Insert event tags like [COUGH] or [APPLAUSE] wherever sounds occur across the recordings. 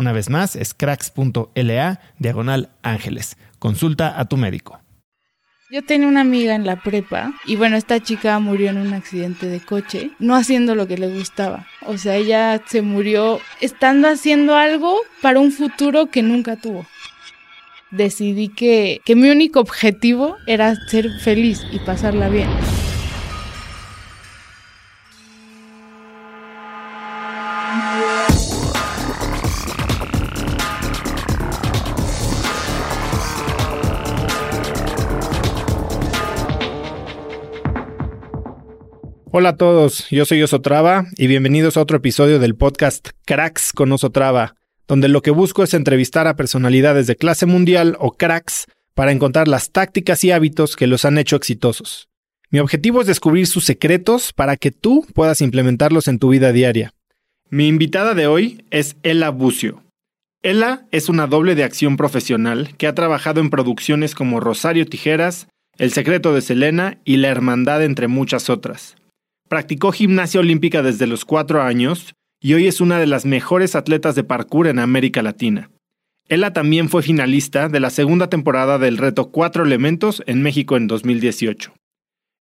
Una vez más, es cracks.la diagonal ángeles. Consulta a tu médico. Yo tenía una amiga en la prepa y bueno, esta chica murió en un accidente de coche, no haciendo lo que le gustaba. O sea, ella se murió estando haciendo algo para un futuro que nunca tuvo. Decidí que, que mi único objetivo era ser feliz y pasarla bien. Hola a todos, yo soy Osotrava y bienvenidos a otro episodio del podcast Cracks con Osotrava, donde lo que busco es entrevistar a personalidades de clase mundial o cracks para encontrar las tácticas y hábitos que los han hecho exitosos. Mi objetivo es descubrir sus secretos para que tú puedas implementarlos en tu vida diaria. Mi invitada de hoy es Ella Bucio. Ella es una doble de acción profesional que ha trabajado en producciones como Rosario Tijeras, El secreto de Selena y La Hermandad entre muchas otras. Practicó gimnasia olímpica desde los cuatro años y hoy es una de las mejores atletas de parkour en América Latina. Ella también fue finalista de la segunda temporada del reto Cuatro Elementos en México en 2018.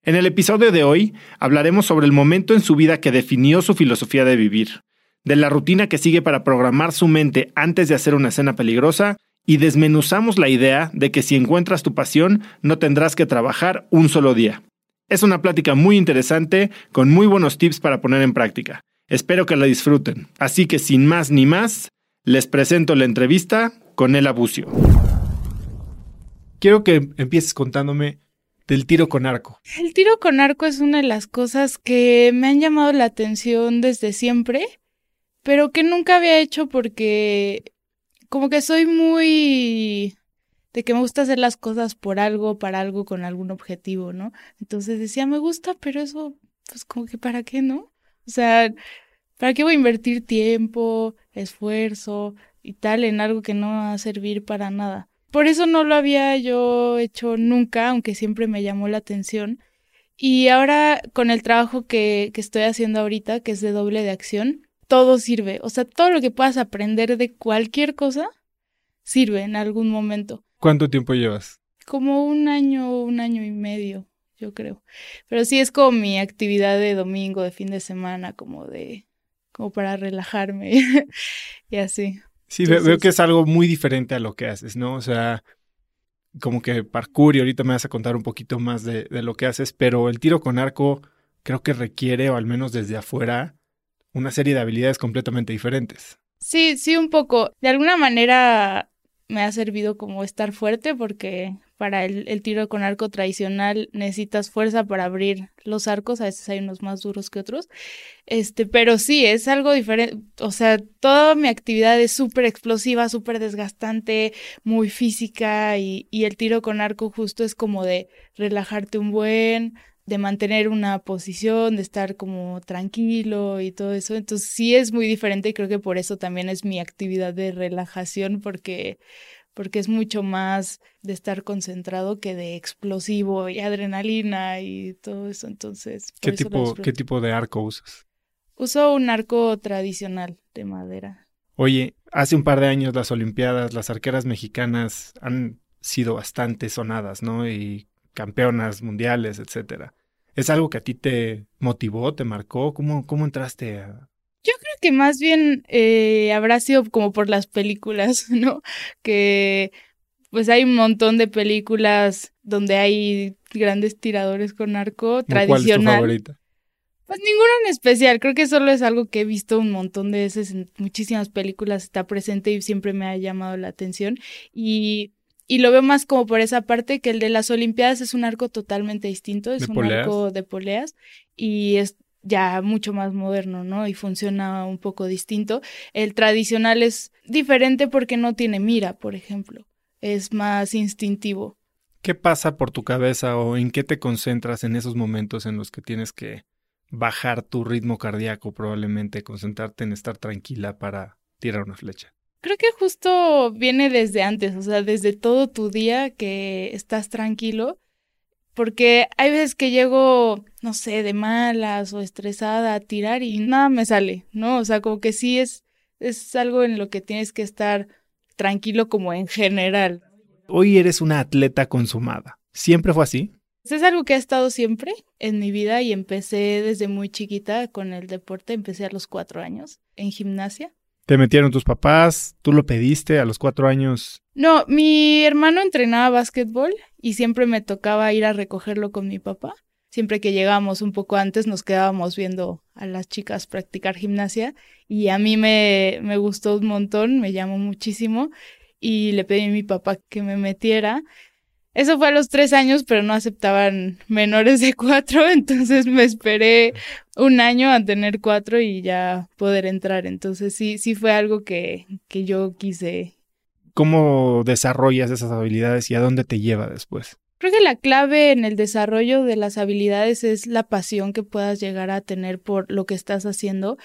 En el episodio de hoy hablaremos sobre el momento en su vida que definió su filosofía de vivir, de la rutina que sigue para programar su mente antes de hacer una escena peligrosa y desmenuzamos la idea de que si encuentras tu pasión no tendrás que trabajar un solo día. Es una plática muy interesante con muy buenos tips para poner en práctica. Espero que la disfruten. Así que sin más ni más, les presento la entrevista con el abucio. Quiero que empieces contándome del tiro con arco. El tiro con arco es una de las cosas que me han llamado la atención desde siempre, pero que nunca había hecho porque como que soy muy de que me gusta hacer las cosas por algo, para algo, con algún objetivo, ¿no? Entonces decía, me gusta, pero eso, pues como que para qué, ¿no? O sea, ¿para qué voy a invertir tiempo, esfuerzo y tal en algo que no va a servir para nada? Por eso no lo había yo hecho nunca, aunque siempre me llamó la atención. Y ahora con el trabajo que, que estoy haciendo ahorita, que es de doble de acción, todo sirve. O sea, todo lo que puedas aprender de cualquier cosa sirve en algún momento. ¿Cuánto tiempo llevas? Como un año, un año y medio, yo creo. Pero sí es como mi actividad de domingo, de fin de semana, como de, como para relajarme [LAUGHS] y así. Sí, veo que es algo muy diferente a lo que haces, ¿no? O sea, como que parkour y ahorita me vas a contar un poquito más de, de lo que haces, pero el tiro con arco creo que requiere, o al menos desde afuera, una serie de habilidades completamente diferentes. Sí, sí, un poco. De alguna manera me ha servido como estar fuerte porque para el, tiro con arco tradicional necesitas fuerza para abrir los arcos, a veces hay unos más duros que otros. Este, pero sí, es algo diferente, o sea, toda mi actividad es súper explosiva, súper desgastante, muy física y, y el tiro con arco justo es como de relajarte un buen, de mantener una posición, de estar como tranquilo y todo eso. Entonces sí es muy diferente y creo que por eso también es mi actividad de relajación porque porque es mucho más de estar concentrado que de explosivo y adrenalina y todo eso. Entonces, ¿qué tipo qué tipo de arco usas? Uso un arco tradicional de madera. Oye, hace un par de años las Olimpiadas, las arqueras mexicanas han sido bastante sonadas, ¿no? Y campeonas mundiales, etcétera. ¿Es algo que a ti te motivó, te marcó? ¿Cómo, cómo entraste a...? Yo creo que más bien eh, habrá sido como por las películas, [LAUGHS] ¿no? Que pues hay un montón de películas donde hay grandes tiradores con arco tradicional. ¿Cuál es tu favorita? Pues ninguna en especial, creo que solo es algo que he visto un montón de veces en muchísimas películas, está presente y siempre me ha llamado la atención. Y y lo veo más como por esa parte que el de las Olimpiadas es un arco totalmente distinto, es un arco de poleas y es ya mucho más moderno, ¿no? Y funciona un poco distinto. El tradicional es diferente porque no tiene mira, por ejemplo, es más instintivo. ¿Qué pasa por tu cabeza o en qué te concentras en esos momentos en los que tienes que bajar tu ritmo cardíaco, probablemente concentrarte en estar tranquila para tirar una flecha? Creo que justo viene desde antes, o sea, desde todo tu día que estás tranquilo, porque hay veces que llego, no sé, de malas o estresada a tirar y nada me sale, ¿no? O sea, como que sí es, es algo en lo que tienes que estar tranquilo como en general. Hoy eres una atleta consumada. ¿Siempre fue así? Es algo que ha estado siempre en mi vida y empecé desde muy chiquita con el deporte. Empecé a los cuatro años en gimnasia. ¿Te metieron tus papás? ¿Tú lo pediste a los cuatro años? No, mi hermano entrenaba básquetbol y siempre me tocaba ir a recogerlo con mi papá. Siempre que llegábamos un poco antes nos quedábamos viendo a las chicas practicar gimnasia y a mí me, me gustó un montón, me llamó muchísimo y le pedí a mi papá que me metiera eso fue a los tres años, pero no aceptaban menores de cuatro, [LAUGHS] entonces me esperé un año a tener cuatro y ya poder entrar. Entonces sí, sí fue algo que, que yo quise. ¿Cómo desarrollas esas habilidades y a dónde te lleva después? Creo que la clave en el desarrollo de las habilidades es la pasión que puedas llegar a tener por lo que estás haciendo,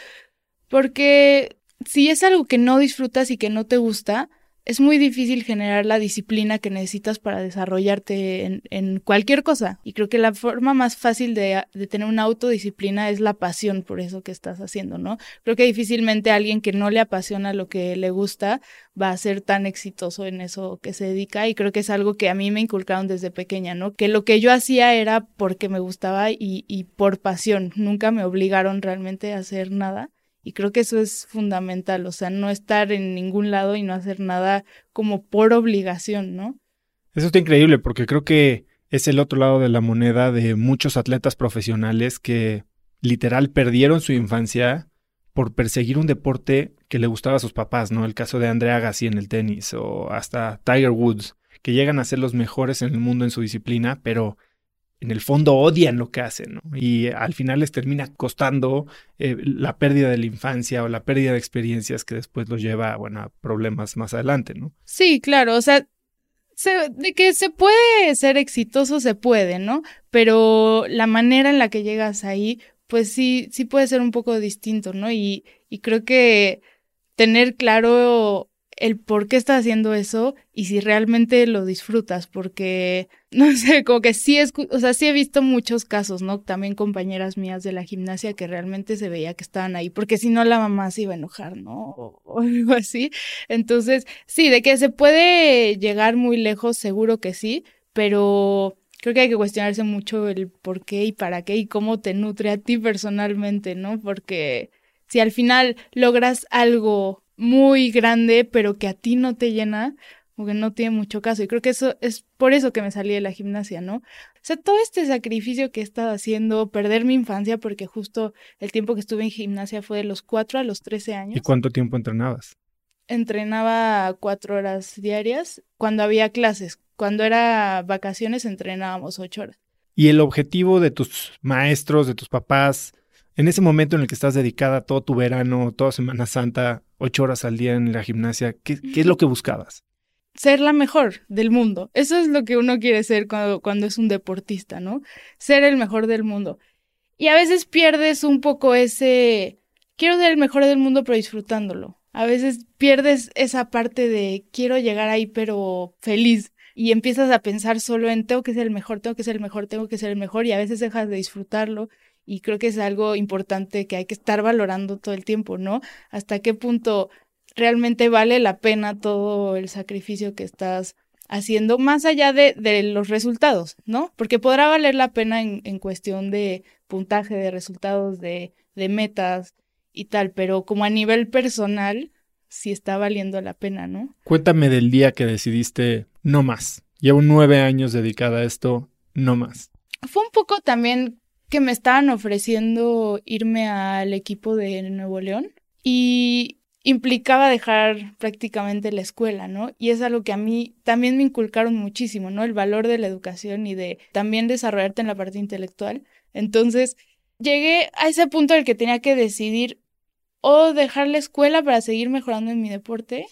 porque si es algo que no disfrutas y que no te gusta, es muy difícil generar la disciplina que necesitas para desarrollarte en, en cualquier cosa. Y creo que la forma más fácil de, de, tener una autodisciplina es la pasión por eso que estás haciendo, ¿no? Creo que difícilmente alguien que no le apasiona lo que le gusta va a ser tan exitoso en eso que se dedica. Y creo que es algo que a mí me inculcaron desde pequeña, ¿no? Que lo que yo hacía era porque me gustaba y, y por pasión. Nunca me obligaron realmente a hacer nada. Y creo que eso es fundamental, o sea, no estar en ningún lado y no hacer nada como por obligación, ¿no? Eso está increíble porque creo que es el otro lado de la moneda de muchos atletas profesionales que literal perdieron su infancia por perseguir un deporte que le gustaba a sus papás, ¿no? El caso de Andrea Agassi en el tenis o hasta Tiger Woods, que llegan a ser los mejores en el mundo en su disciplina, pero en el fondo odian lo que hacen, ¿no? Y al final les termina costando eh, la pérdida de la infancia o la pérdida de experiencias que después los lleva, bueno, a problemas más adelante, ¿no? Sí, claro, o sea, de que se puede ser exitoso, se puede, ¿no? Pero la manera en la que llegas ahí, pues sí, sí puede ser un poco distinto, ¿no? Y creo que tener claro el por qué estás haciendo eso y si realmente lo disfrutas, porque, [LAUGHS] no sé, como que sí es, o sea, sí he visto muchos casos, ¿no? También compañeras mías de la gimnasia que realmente se veía que estaban ahí, porque si no la mamá se iba a enojar, ¿no? O, [LAUGHS] algo así. Entonces, sí, de que se puede llegar muy lejos, seguro que sí, pero creo que hay que cuestionarse mucho el por qué y para qué y cómo te nutre a ti personalmente, ¿no? Porque si al final logras algo muy grande, pero que a ti no te llena, como que no tiene mucho caso. Y creo que eso es por eso que me salí de la gimnasia, ¿no? O sea, todo este sacrificio que he estado haciendo, perder mi infancia, porque justo el tiempo que estuve en gimnasia fue de los 4 a los 13 años. ¿Y cuánto tiempo entrenabas? Entrenaba cuatro horas diarias cuando había clases. Cuando era vacaciones entrenábamos ocho horas. ¿Y el objetivo de tus maestros, de tus papás, en ese momento en el que estás dedicada todo tu verano, toda Semana Santa, ocho horas al día en la gimnasia, ¿qué, qué es lo que buscabas? ser la mejor del mundo. Eso es lo que uno quiere ser cuando, cuando es un deportista, ¿no? Ser el mejor del mundo. Y a veces pierdes un poco ese, quiero ser el mejor del mundo pero disfrutándolo. A veces pierdes esa parte de quiero llegar ahí pero feliz y empiezas a pensar solo en tengo que ser el mejor, tengo que ser el mejor, tengo que ser el mejor y a veces dejas de disfrutarlo y creo que es algo importante que hay que estar valorando todo el tiempo, ¿no? Hasta qué punto realmente vale la pena todo el sacrificio que estás haciendo, más allá de, de los resultados, ¿no? Porque podrá valer la pena en, en cuestión de puntaje, de resultados, de, de metas y tal, pero como a nivel personal, sí está valiendo la pena, ¿no? Cuéntame del día que decidiste no más. Llevo nueve años dedicada a esto, no más. Fue un poco también que me estaban ofreciendo irme al equipo de Nuevo León y implicaba dejar prácticamente la escuela, ¿no? Y es algo que a mí también me inculcaron muchísimo, ¿no? El valor de la educación y de también desarrollarte en la parte intelectual. Entonces, llegué a ese punto en el que tenía que decidir o dejar la escuela para seguir mejorando en mi deporte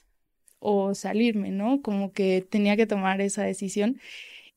o salirme, ¿no? Como que tenía que tomar esa decisión.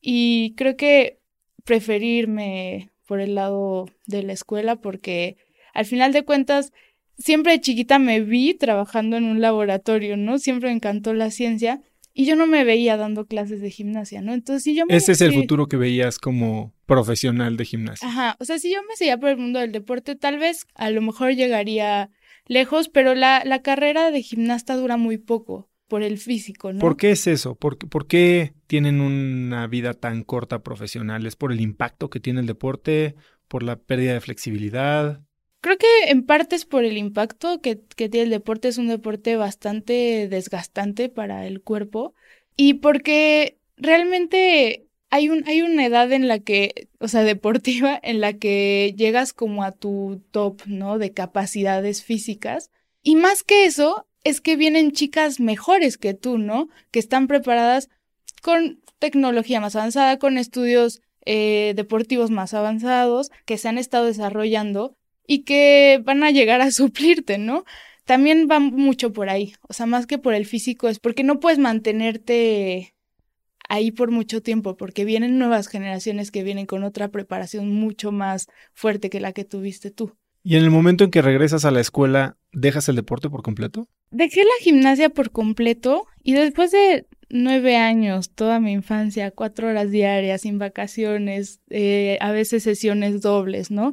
Y creo que preferirme por el lado de la escuela porque al final de cuentas siempre de chiquita me vi trabajando en un laboratorio, ¿no? Siempre me encantó la ciencia y yo no me veía dando clases de gimnasia, ¿no? Entonces, si yo me Ese es el futuro que veías como profesional de gimnasia. Ajá, o sea, si yo me seguía por el mundo del deporte, tal vez a lo mejor llegaría lejos, pero la, la carrera de gimnasta dura muy poco por el físico, ¿no? ¿Por qué es eso? ¿Por, ¿Por, qué tienen una vida tan corta profesional? ¿Es por el impacto que tiene el deporte? ¿Por la pérdida de flexibilidad? Creo que en parte es por el impacto que, que tiene el deporte. Es un deporte bastante desgastante para el cuerpo. Y porque realmente hay, un, hay una edad en la que, o sea, [LAUGHS] deportiva, en la que llegas como a tu top, ¿no? De capacidades físicas. Y más que eso, es que vienen chicas mejores que tú, ¿no? Que están preparadas con tecnología más avanzada, con estudios eh, deportivos más avanzados, que se han estado desarrollando y que van a llegar a [LAUGHS] suplirte, ¿no? También va mucho por ahí, o sea, más que por el físico, es porque no puedes mantenerte ahí por mucho tiempo, porque vienen nuevas generaciones que vienen con otra preparación mucho más fuerte que la que tuviste tú. ¿Y en el momento en que regresas a la escuela, dejas el deporte por completo? Dejé la gimnasia por completo y después de nueve años, toda mi infancia, cuatro horas diarias, sin vacaciones, eh, a veces sesiones dobles, ¿no?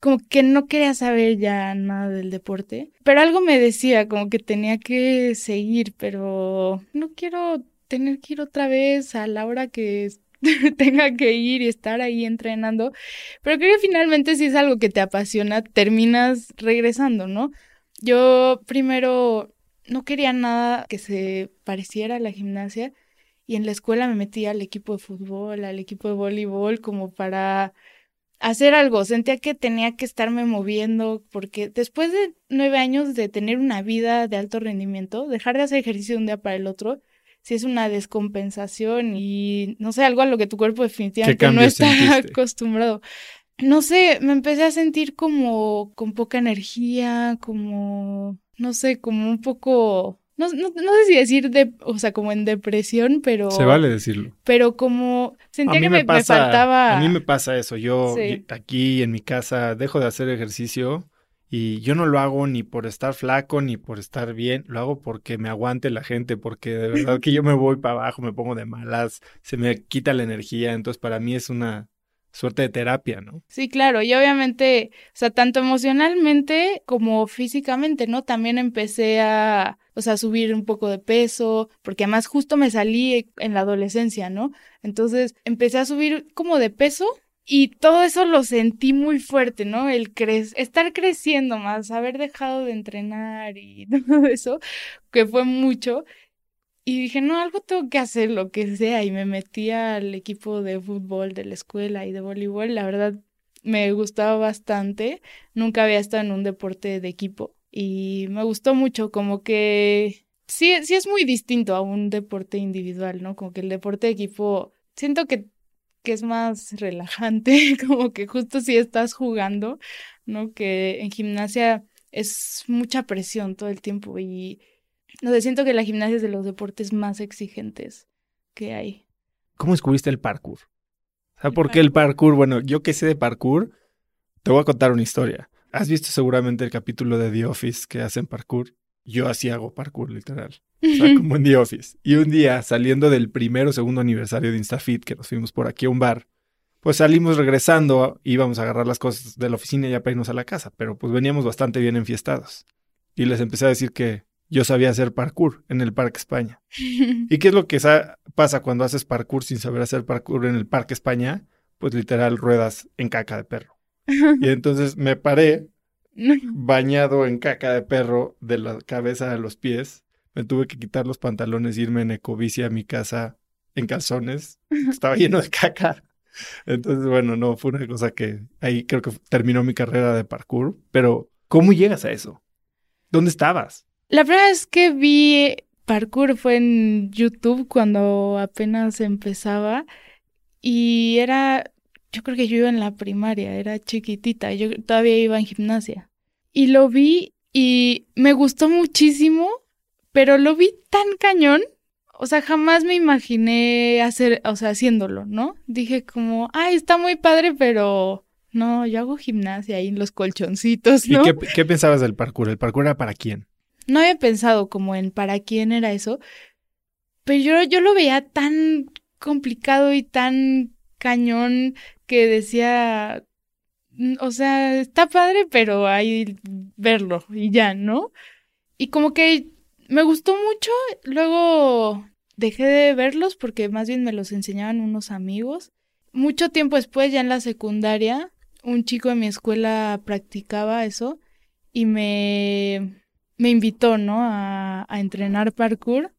como que no quería saber ya nada del deporte, pero algo me decía como que tenía que seguir, pero no quiero tener que ir otra vez a la hora que [LAUGHS] tenga que ir y estar ahí entrenando, pero creo que finalmente si es algo que te apasiona, terminas regresando, ¿no? Yo primero no quería nada que se pareciera a la gimnasia y en la escuela me metí al equipo de fútbol, al equipo de voleibol, como para hacer algo, sentía que tenía que estarme moviendo, porque después de nueve años de tener una vida de alto rendimiento, dejar de hacer ejercicio de un día para el otro, si es una descompensación y no sé, algo a lo que tu cuerpo definitivamente no está [LAUGHS] acostumbrado. No sé, me empecé a sentir como con poca energía, como, no sé, como un poco no, no, no, sé si decir, de, o sea, como en depresión, pero... Se vale decirlo. Pero como sentía que me, faltaba... A mí me pasa eso. Yo aquí en mi casa dejo de hacer ejercicio y yo no lo hago ni por estar flaco ni por estar bien, lo hago porque me aguante la gente, porque de verdad que yo me voy para abajo, me pongo de malas, se me quita la energía, entonces para mí es una suerte de terapia, ¿no? Sí, claro, y obviamente, o sea, tanto emocionalmente como físicamente, ¿no? También empecé a, o sea, subir un poco de peso, porque además justo me salí en la adolescencia, ¿no? Entonces empecé a subir como de peso y todo eso lo sentí muy fuerte, ¿no? El cre estar creciendo más, haber dejado de entrenar y [LAUGHS] todo eso, que fue mucho. Y dije, no, algo tengo que hacer, lo que sea. Y me metí al equipo de fútbol de la escuela y de voleibol. La verdad, me gustaba bastante. Nunca había estado en un deporte de equipo. Y me gustó mucho, como que sí, sí es muy distinto a un deporte individual, ¿no? Como que el deporte de equipo, siento que, que es más relajante, [LAUGHS] como que justo si estás jugando, ¿no? Que en gimnasia es mucha presión todo el tiempo y no sé, siento que la gimnasia es de los deportes más exigentes que hay. ¿Cómo descubriste el parkour? O sea, ¿por qué el parkour? Bueno, yo que sé de parkour, te voy a contar una historia. Has visto seguramente el capítulo de The Office que hacen parkour. Yo así hago parkour, literal. O sea, como en The Office. Y un día, saliendo del primero o segundo aniversario de InstaFit, que nos fuimos por aquí a un bar, pues salimos regresando, íbamos a agarrar las cosas de la oficina y ya para irnos a la casa, pero pues veníamos bastante bien enfiestados. Y les empecé a decir que yo sabía hacer parkour en el Parque España. [LAUGHS] ¿Y qué es lo que pasa cuando haces parkour sin saber hacer parkour en el Parque España? Pues literal ruedas en caca de perro. Y entonces me paré [LAUGHS] bañado en caca de perro de la cabeza a los pies. Me tuve que quitar los pantalones, irme en ecobici a mi casa en calzones. Estaba lleno de caca. Entonces, bueno, no, fue una cosa que ahí creo que terminó mi carrera de parkour. Pero, ¿cómo llegas a eso? ¿Dónde estabas? La primera vez que vi parkour fue en YouTube cuando apenas empezaba y era, yo creo que yo iba en la primaria, era chiquitita, yo todavía iba en gimnasia. Y lo vi y me gustó muchísimo, pero lo vi tan cañón, o sea, jamás me imaginé hacer, o sea, haciéndolo, ¿no? Dije como, ay, está muy padre, pero no, yo hago gimnasia ahí en los colchoncitos, ¿no? ¿Y qué, qué pensabas del parkour? ¿El parkour era para quién? no había pensado como en para quién era eso, pero yo, yo lo veía tan complicado y tan cañón que decía, mm, o sea, está padre, pero hay verlo y ya, ¿no? Y como que me gustó mucho, luego dejé de verlos porque más bien me los enseñaban unos amigos. Mucho tiempo después, ya en la secundaria, un chico de mi escuela practicaba eso y me me invitó, ¿no? A, a, entrenar parkour.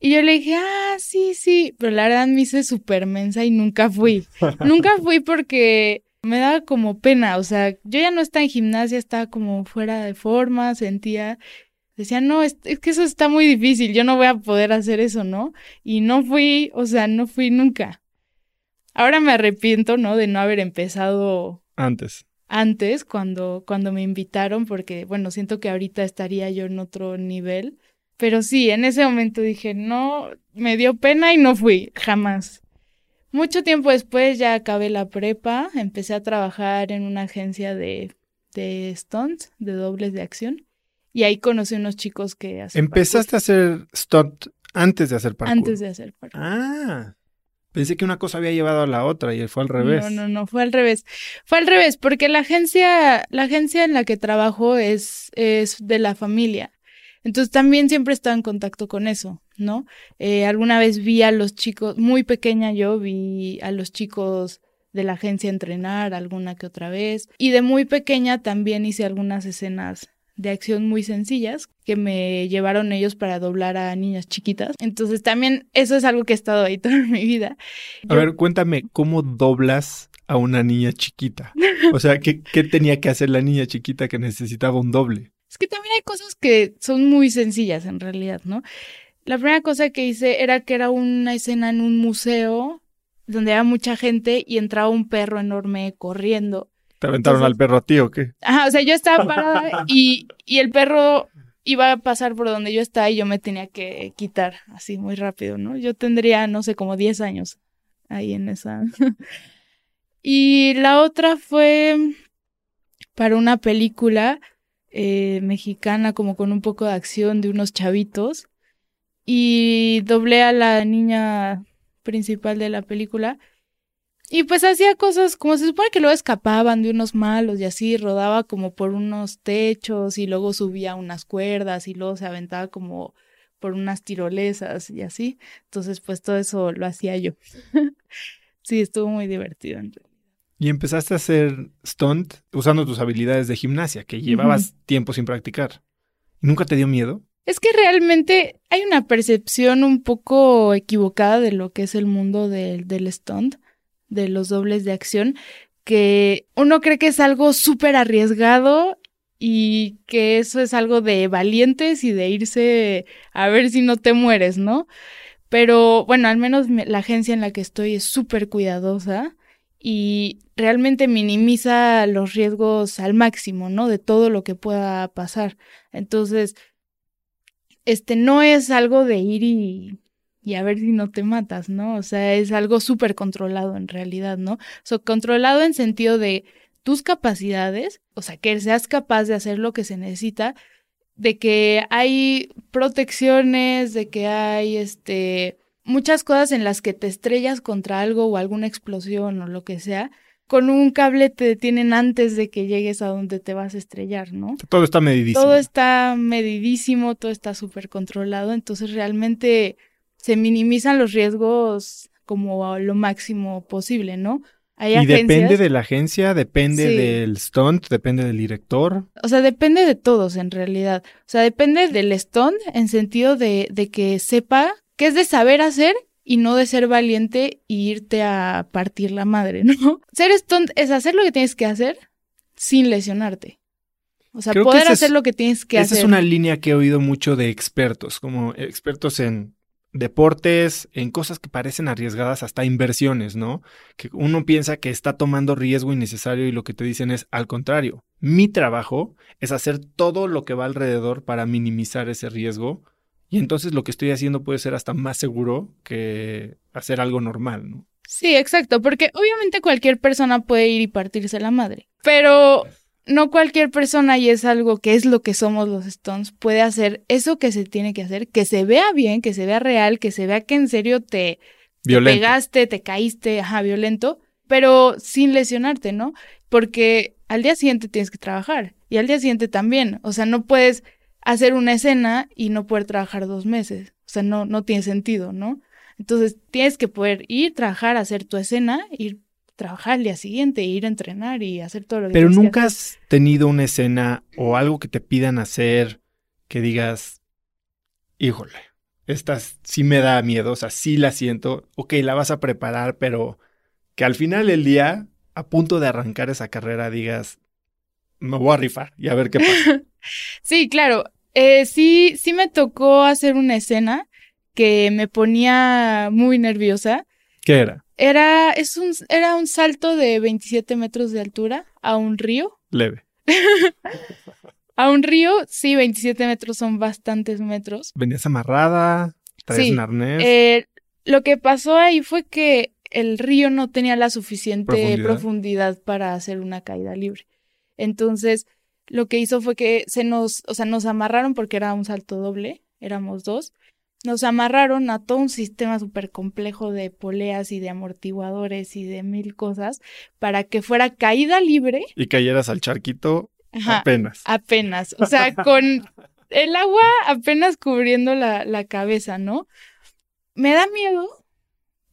Y yo le dije, ah, sí, sí, pero la verdad me hice súper mensa y nunca fui. nunca [LAUGHS] fui porque me daba como pena, o sea, yo ya no estaba en gimnasia, estaba como fuera de forma, sentía, decía, no, es, es que eso está muy difícil, yo no voy a poder hacer eso, ¿no? Y no fui, o sea, no fui nunca. Ahora me arrepiento, ¿no? De no haber empezado antes antes cuando, cuando me invitaron, porque bueno, siento que ahorita estaría yo en otro nivel. Pero sí, en ese momento dije, no, me dio pena y no fui, jamás. Mucho tiempo después ya acabé la prepa, empecé a trabajar en una agencia de, de stunts, de dobles de acción, y ahí conocí unos chicos que hacen ¿Empezaste a hacer stunt antes de hacer parkour? Antes de hacer parkour. Ah, Pensé que una cosa había llevado a la otra y fue al revés. No, no, no, fue al revés. Fue al revés, porque la agencia, la agencia en la que trabajo es, es de la familia. Entonces también siempre estaba en contacto con eso, ¿no? Eh, alguna vez vi a los chicos, muy pequeña yo, vi a los chicos de la agencia entrenar alguna que otra vez. Y de muy pequeña también hice algunas escenas de acción muy sencillas que me llevaron ellos para doblar a niñas chiquitas. Entonces también eso es algo que he estado ahí [LAUGHS] toda mi vida. A ver, cuéntame, ¿cómo doblas a una niña chiquita? O sea, ¿qué, ¿qué tenía que hacer la niña chiquita que necesitaba un doble? Es que también hay cosas que son muy sencillas en realidad, ¿no? La primera cosa que hice era que era una escena en un museo donde había mucha gente y entraba un perro enorme corriendo ¿Te aventaron al perro a ti o qué? Ajá, o sea, yo estaba parada [LAUGHS] y, y el perro iba a pasar por donde yo estaba y yo me tenía que quitar así muy rápido, ¿no? Yo tendría, no sé, como 10 años ahí en esa. [LAUGHS] y la otra fue para una película eh, mexicana como con un poco de acción de unos chavitos y doblé a la niña principal de la película y pues hacía cosas como se supone que luego escapaban de unos malos y así, rodaba como por unos techos y luego subía unas cuerdas y luego se aventaba como por unas tirolesas y así. Entonces, pues todo eso lo hacía yo. [LAUGHS] sí, estuvo muy divertido. Y empezaste a hacer stunt usando tus habilidades de gimnasia, que llevabas tiempo sin practicar. ¿Nunca te dio miedo? Es que realmente hay una percepción un poco equivocada de lo que es el mundo del, del stunt, de los dobles de acción, que uno cree que es algo súper arriesgado y que eso es algo de valientes y de irse a ver si no te mueres, ¿no? Pero bueno, al menos la agencia en la que estoy es súper cuidadosa y realmente minimiza los riesgos al máximo, ¿no? De todo lo que pueda pasar. Entonces, este no es algo de ir y, y a ver si no te matas, ¿no? O sea, es algo súper controlado en realidad, ¿no? O controlado en sentido de tus capacidades, o sea, que seas capaz de hacer lo que se necesita, de que hay protecciones, de que hay este muchas cosas en las que te estrellas contra algo o alguna explosión o lo que sea, con un cable te detienen antes de que llegues a donde te vas a estrellar, ¿no? Todo está medidísimo. Todo está medidísimo, todo está súper controlado, entonces realmente se minimizan los riesgos como a lo máximo posible, ¿no? y depende de la agencia, depende del stunt, depende del director. O sea, depende de todos en realidad. O sea, depende del stunt en sentido de, de que sepa que es de saber hacer y no de ser valiente e irte a partir la madre, [LAUGHS] ¿no? Ser stunt es hacer lo que tienes que hacer sin lesionarte. O sea, poder hacer lo que tienes que hacer. Esa es una línea que he oído mucho de expertos, como expertos en deportes, en cosas que parecen arriesgadas, hasta inversiones, ¿no? Que uno piensa que está tomando riesgo innecesario y lo que te dicen es al contrario. Mi trabajo es hacer todo lo que va alrededor para minimizar ese riesgo y entonces lo que estoy haciendo puede ser hasta más seguro que hacer algo normal, ¿no? Sí, exacto, porque obviamente cualquier persona puede ir y partirse la madre, pero no cualquier persona, y es algo que es lo que somos los Stones, puede hacer eso que se tiene que hacer, que se vea bien, que se vea real, que se vea que en serio te, pegaste, te caíste, ajá, violento, pero sin lesionarte, ¿no? Porque al día siguiente tienes que trabajar y al día siguiente también. O sea, no puedes hacer una escena y no poder trabajar dos meses. O sea, no, no tiene sentido, ¿no? Entonces tienes que poder ir, trabajar, hacer tu escena, ir trabajar el día siguiente, ir a entrenar y hacer todo lo que Pero nunca has tenido una escena o algo que te pidan hacer que digas, híjole, esta sí me da miedo, o sea, sí la siento, ok, la vas a preparar, pero que al final del día, a punto de arrancar esa carrera, digas, me voy a rifar y a ver qué pasa. [LAUGHS] sí, claro. Eh, sí, sí me tocó hacer una escena que me ponía muy nerviosa. ¿Qué era? Era, es un, era un salto de 27 metros de altura a un río. Leve. [LAUGHS] a un río, sí, 27 metros son bastantes metros. ¿Venías amarrada? ¿Traías un arnés? Eh, lo que pasó ahí fue que el río no tenía la suficiente ¿Profundidad? para hacer una caída libre. Entonces, lo que hizo fue que se nos, o sea, nos amarraron porque era un salto doble, éramos dos, nos amarraron a todo un sistema súper complejo de poleas y de amortiguadores y de mil cosas para que fuera caída libre. Y cayeras al charquito apenas. Apenas. O sea, [LAUGHS] con el agua apenas cubriendo la, la cabeza, ¿no? Me da miedo,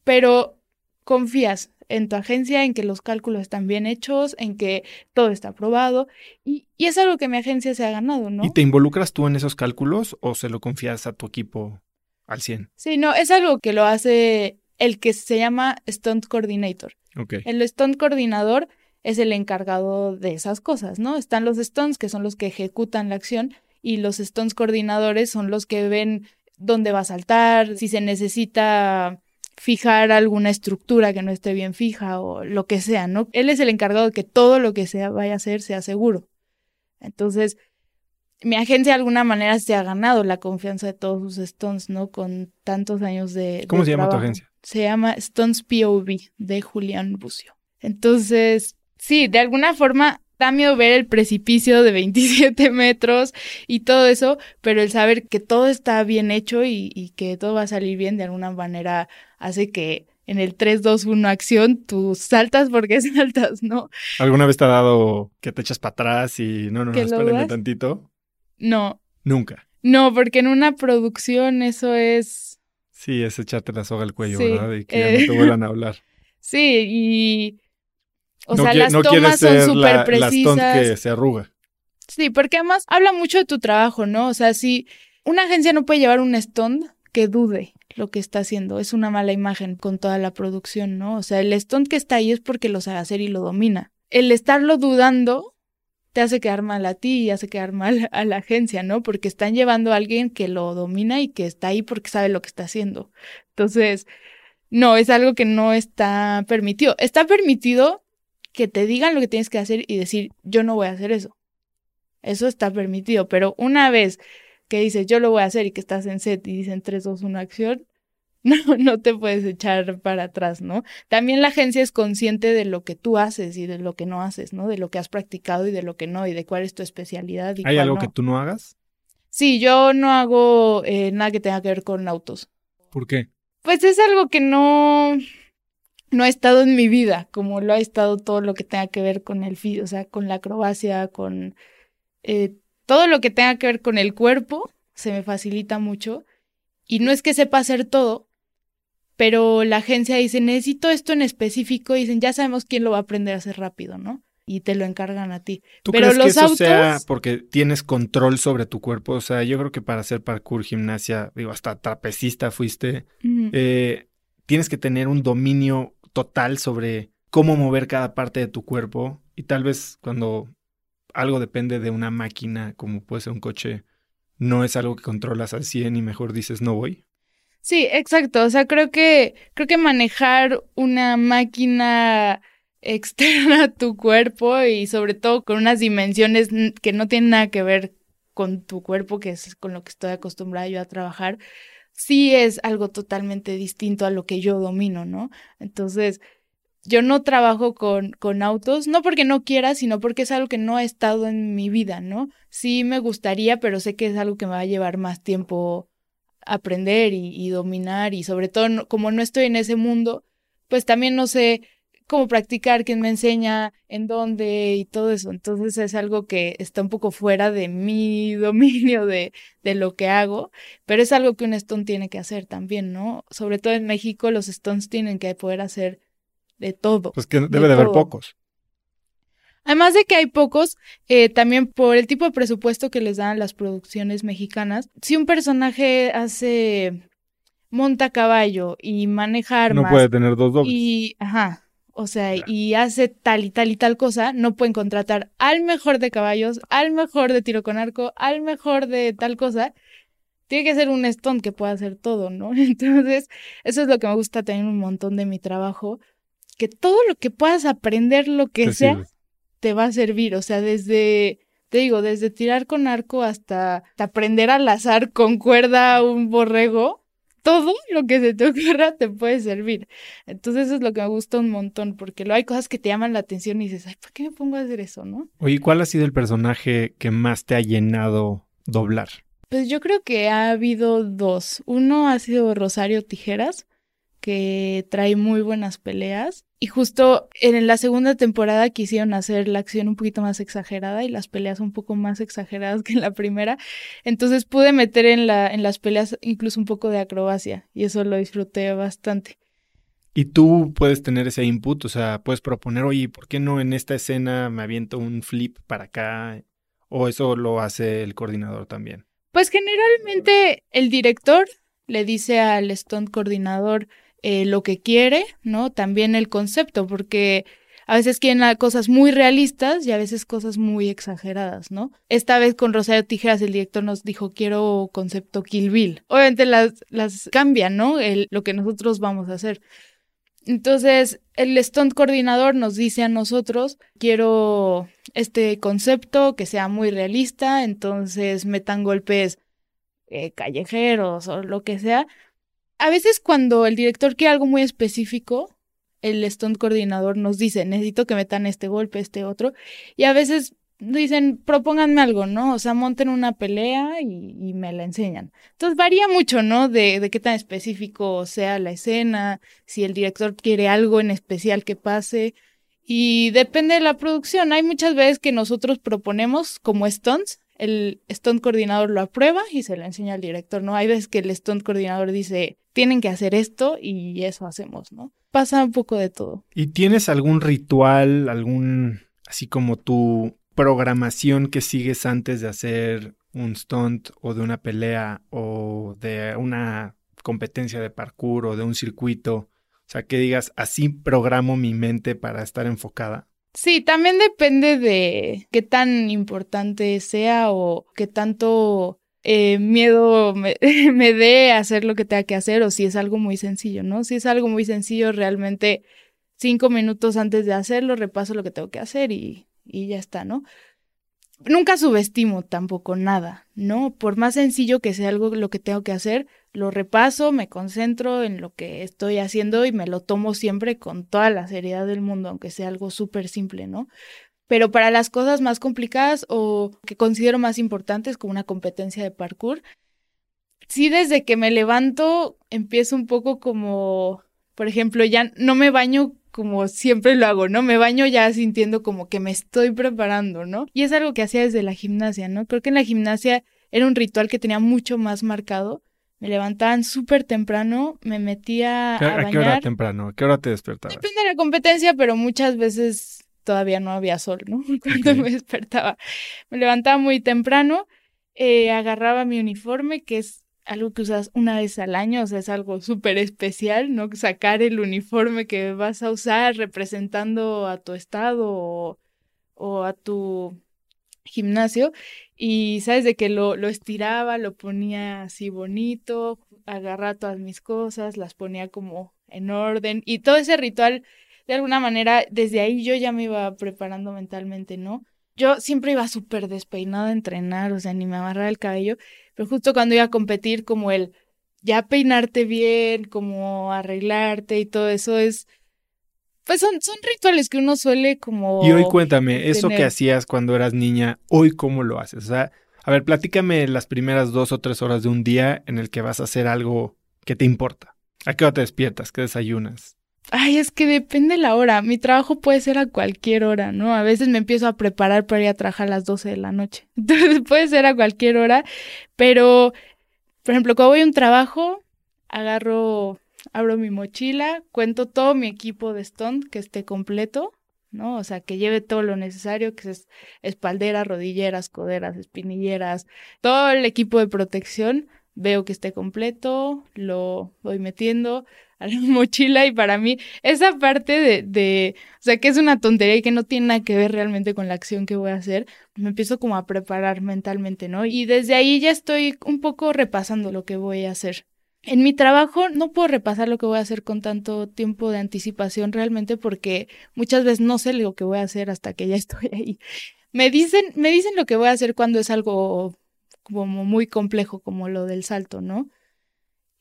pero confías en tu agencia, en que los cálculos están bien hechos, en que todo está aprobado. Y, y, es algo que mi agencia se ha ganado, ¿no? ¿Y te involucras tú en esos cálculos o se lo confías a tu equipo al 100. Sí, no, es algo que lo hace el que se llama Stunt Coordinator. Okay. El Stunt Coordinador es el encargado de esas cosas, ¿no? Están los stunts, que son los que ejecutan la acción, y los stunts coordinadores son los que ven dónde va a saltar, si se necesita fijar alguna estructura que no esté bien fija o lo que sea, ¿no? Él es el encargado de que todo lo que sea vaya a hacer sea seguro. Entonces, mi agencia de alguna manera se ha ganado la confianza de todos sus Stones, ¿no? Con tantos años de. ¿Cómo se llama tu agencia? Se llama Stones POV de Julián Bucio. Entonces, sí, de alguna forma da miedo ver el precipicio de 27 [LAUGHS] metros y todo eso, pero el saber que todo está bien hecho y, y que todo va a salir bien de alguna manera hace que en el 3, 2, 1 acción, tú saltas porque [LAUGHS] saltas, ¿no? ¿Alguna vez te ha dado que te echas para atrás y no, no, no, espérenme tantito? No. Nunca. No, porque en una producción eso es. Sí, es echarte la soga al cuello, ¿verdad? Y que ya no te eh, vuelvan a [LAUGHS] hablar. Sí, y. O sea, las tomas son súper precisas. que se arruga. Sí, porque además habla mucho de tu trabajo, ¿no? O sea, si, una agencia no puede llevar un stunt que dude lo que está haciendo. Es una mala imagen con toda la producción, ¿no? O sea, el stunt que está ahí es porque lo sabe hacer y lo domina. El estarlo dudando te hace quedar mal a ti y hace quedar mal a la agencia, ¿no? Porque están llevando a alguien que lo domina y que está ahí porque sabe lo que está haciendo. Entonces, no, es algo que no está permitido. Está permitido que te digan lo que tienes que hacer y decir, yo no voy a hacer eso. Eso está permitido, pero una vez que dices, yo lo voy a hacer y que estás en set y dicen 3, 2, 1, acción, [LAUGHS] no, no te puedes echar para atrás, ¿no? También la agencia es consciente de lo que tú haces y de lo que no haces, ¿no? De lo que has practicado y de lo que no, y de cuál es tu especialidad. Y ¿Hay algo que tú no hagas? Sí, yo no hago eh, nada que tenga que ver con autos. ¿Por qué? Pues es algo que no, no ha estado en mi vida, como lo ha estado todo lo que tenga que ver con el o sea, con la acrobacia, con eh, todo lo que tenga que ver con el cuerpo, se me facilita mucho. Y no es que sepa hacer todo, pero la agencia dice, necesito esto en específico, y dicen, ya sabemos quién lo va a aprender a hacer rápido, ¿no? Y te lo encargan a ti. ¿Tú pero crees los que eso autos, sea porque tienes control sobre tu cuerpo? O sea, yo creo que para hacer parkour, gimnasia, digo, hasta trapecista fuiste, eh, tienes que tener un dominio total sobre cómo mover cada parte de tu cuerpo y tal vez cuando algo depende de una máquina, como puede ser un coche, no es algo que controlas al 100 y mejor dices no voy. Sí, exacto. O sea, creo que, creo que manejar una máquina [LAUGHS] externa a tu cuerpo y sobre todo con unas dimensiones que no tienen nada que ver con tu cuerpo, que es con lo que estoy acostumbrada yo a trabajar, sí es algo totalmente distinto a lo que yo domino, ¿no? Entonces, yo no trabajo con, con autos, no porque no quiera, sino porque es algo que no ha estado en mi vida, ¿no? Sí me gustaría, pero sé que es algo que me va a llevar más tiempo aprender y, dominar y sobre todo como no estoy en ese mundo, pues también no sé cómo practicar, quién me enseña, en dónde y todo eso. Entonces es algo que está un poco fuera de mi [LAUGHS] dominio de, de lo que hago, pero es algo que un stunt tiene que hacer también, ¿no? Sobre todo en México los stunts tienen que poder hacer de todo. Pues que debe de haber pocos. Además de que hay pocos, eh, también por el tipo de presupuesto que les dan las producciones mexicanas, si un personaje hace monta a caballo y maneja armas No puede tener dos dobles. y ajá, o sea, Claro. y hace tal y tal y tal cosa, no pueden contratar al mejor de caballos, al mejor de tiro con arco, al mejor de tal cosa. Tiene que ser un stunt que pueda hacer todo, ¿no? [LAUGHS] Entonces, eso es lo que me gusta también un montón de mi trabajo, que todo lo que puedas aprender, lo que Te sea, sirve. te va a servir. O sea, desde, te digo, desde tirar con arco hasta, hasta aprender a lazar con cuerda un borrego, todo lo que se te ocurra te puede servir. Entonces eso es lo que me gusta un montón, porque luego hay cosas que te llaman la atención y dices, ay, ¿por qué me pongo a hacer eso, no? Oye, ¿cuál ha sido el personaje que más te ha llenado doblar? Pues yo creo que ha habido dos. Uno ha sido Rosario Tijeras, que trae muy buenas peleas. Y justo en la segunda temporada quisieron hacer la acción un poquito más exagerada y las peleas un poco más exageradas [LAUGHS] que en la primera. Entonces pude meter en, la, en las peleas incluso un poco de acrobacia y eso lo disfruté bastante. Y tú puedes tener ese input, o sea, puedes proponer, oye, ¿por qué no en esta escena me aviento un flip para acá? O eso lo hace el coordinador también. Pues generalmente el director le dice al stunt coordinador eh, lo que quiere, ¿no? También el concepto, porque a veces quieren cosas muy realistas y a veces cosas muy exageradas, ¿no? Esta vez con Rosario Tijeras el director nos dijo quiero concepto Kill Bill. Obviamente las, las cambian, ¿no? El, lo que nosotros vamos a hacer. Entonces, el stunt coordinador nos dice a nosotros, quiero este concepto que sea muy realista, entonces metan golpes eh, callejeros o lo que sea. A veces cuando el director quiere algo muy específico, el stunt coordinador nos dice, necesito que metan este golpe, este otro, y a veces dicen, propónganme algo, ¿no? O sea, monten una pelea y, me la enseñan. Entonces varía mucho, ¿no? De, de qué tan específico sea la escena, si el director quiere algo en especial que pase. Y depende de la producción. Hay muchas veces que nosotros proponemos como stunts, el stunt coordinador lo aprueba y se lo enseña al director, ¿no? Hay veces que el stunt coordinador dice, tienen que hacer esto y eso hacemos, ¿no? Pasa un poco de todo. ¿Y tienes algún ritual, algún, así como tu programación que sigues antes de hacer un stunt o de una pelea o de una competencia de parkour o de un circuito? O sea, que digas, así programo mi mente para estar enfocada. Sí, también depende de qué tan importante sea o qué tanto eh, miedo me, [LAUGHS] me dé hacer lo que tenga que hacer o si es algo muy sencillo, ¿no? Si es algo muy sencillo, realmente cinco minutos antes de hacerlo repaso lo que tengo que hacer y, y ya está, ¿no? Nunca subestimo tampoco nada, ¿no? Por más sencillo que sea algo lo que tengo que hacer, lo repaso, me concentro en lo que estoy haciendo y me lo tomo siempre con toda la seriedad del mundo, aunque sea algo súper simple, ¿no? Pero para las cosas más complicadas o que considero más importantes, como una competencia de parkour, sí desde que me levanto empiezo un poco como, por ejemplo, ya no me baño como siempre lo hago, ¿no? Me baño ya sintiendo como que me estoy preparando, ¿no? Y es algo que hacía desde la gimnasia, ¿no? Creo que en la gimnasia era un ritual que tenía mucho más marcado. Me levantaban súper temprano, me metía a, bañar. ¿A qué hora temprano? ¿A qué hora te despertabas? Depende de la competencia, pero muchas veces todavía no había sol, ¿no? [LAUGHS] Cuando me despertaba. Me levantaba muy temprano, eh, agarraba mi uniforme, que es algo que usas una vez al año, o sea, es algo súper especial, ¿no? Sacar el uniforme que vas a usar representando a tu estado o, o a tu gimnasio y sabes de que lo, lo estiraba, lo ponía así bonito, agarraba todas mis cosas, las ponía como en orden y todo ese ritual de alguna manera, desde ahí yo ya me iba preparando mentalmente, ¿no? Yo siempre iba súper despeinada a entrenar, o sea, ni me amarraba el cabello, pero justo cuando iba a competir, como el ya peinarte bien, como arreglarte y todo eso es, pues son, son rituales que uno suele como... Y hoy cuéntame, eso que hacías cuando eras niña, hoy cómo lo haces, o sea, a ver, platícame las primeras dos o tres horas de un día en el que vas a hacer algo que te importa. ¿A qué hora te despiertas? ¿Qué desayunas? Ay, es que depende la hora. Mi trabajo puede ser a cualquier hora, ¿no? A veces me empiezo a preparar para ir a trabajar a las 12 de la noche. [LAUGHS] Entonces puede ser a cualquier hora, pero, por ejemplo, cuando voy a un trabajo, agarro, abro mi mochila, cuento todo mi equipo de stunt que esté completo, ¿no? O sea, que lleve todo lo necesario, que es espalderas, rodilleras, coderas, espinilleras, todo el equipo de protección, veo que esté completo, lo voy metiendo [LAUGHS] a la mochila y para mí esa parte de, de, o sea, que es una tontería y que no tiene nada que ver realmente con la acción que voy a hacer, me empiezo como a preparar mentalmente, ¿no? Y desde ahí ya estoy un poco repasando lo que voy a hacer. En mi trabajo no puedo repasar lo que voy a hacer con tanto tiempo de anticipación realmente porque muchas veces no sé lo que voy a hacer hasta que ya [LAUGHS] estoy ahí. Me dicen, me dicen lo que voy a hacer cuando es algo como muy complejo como lo del salto, ¿no?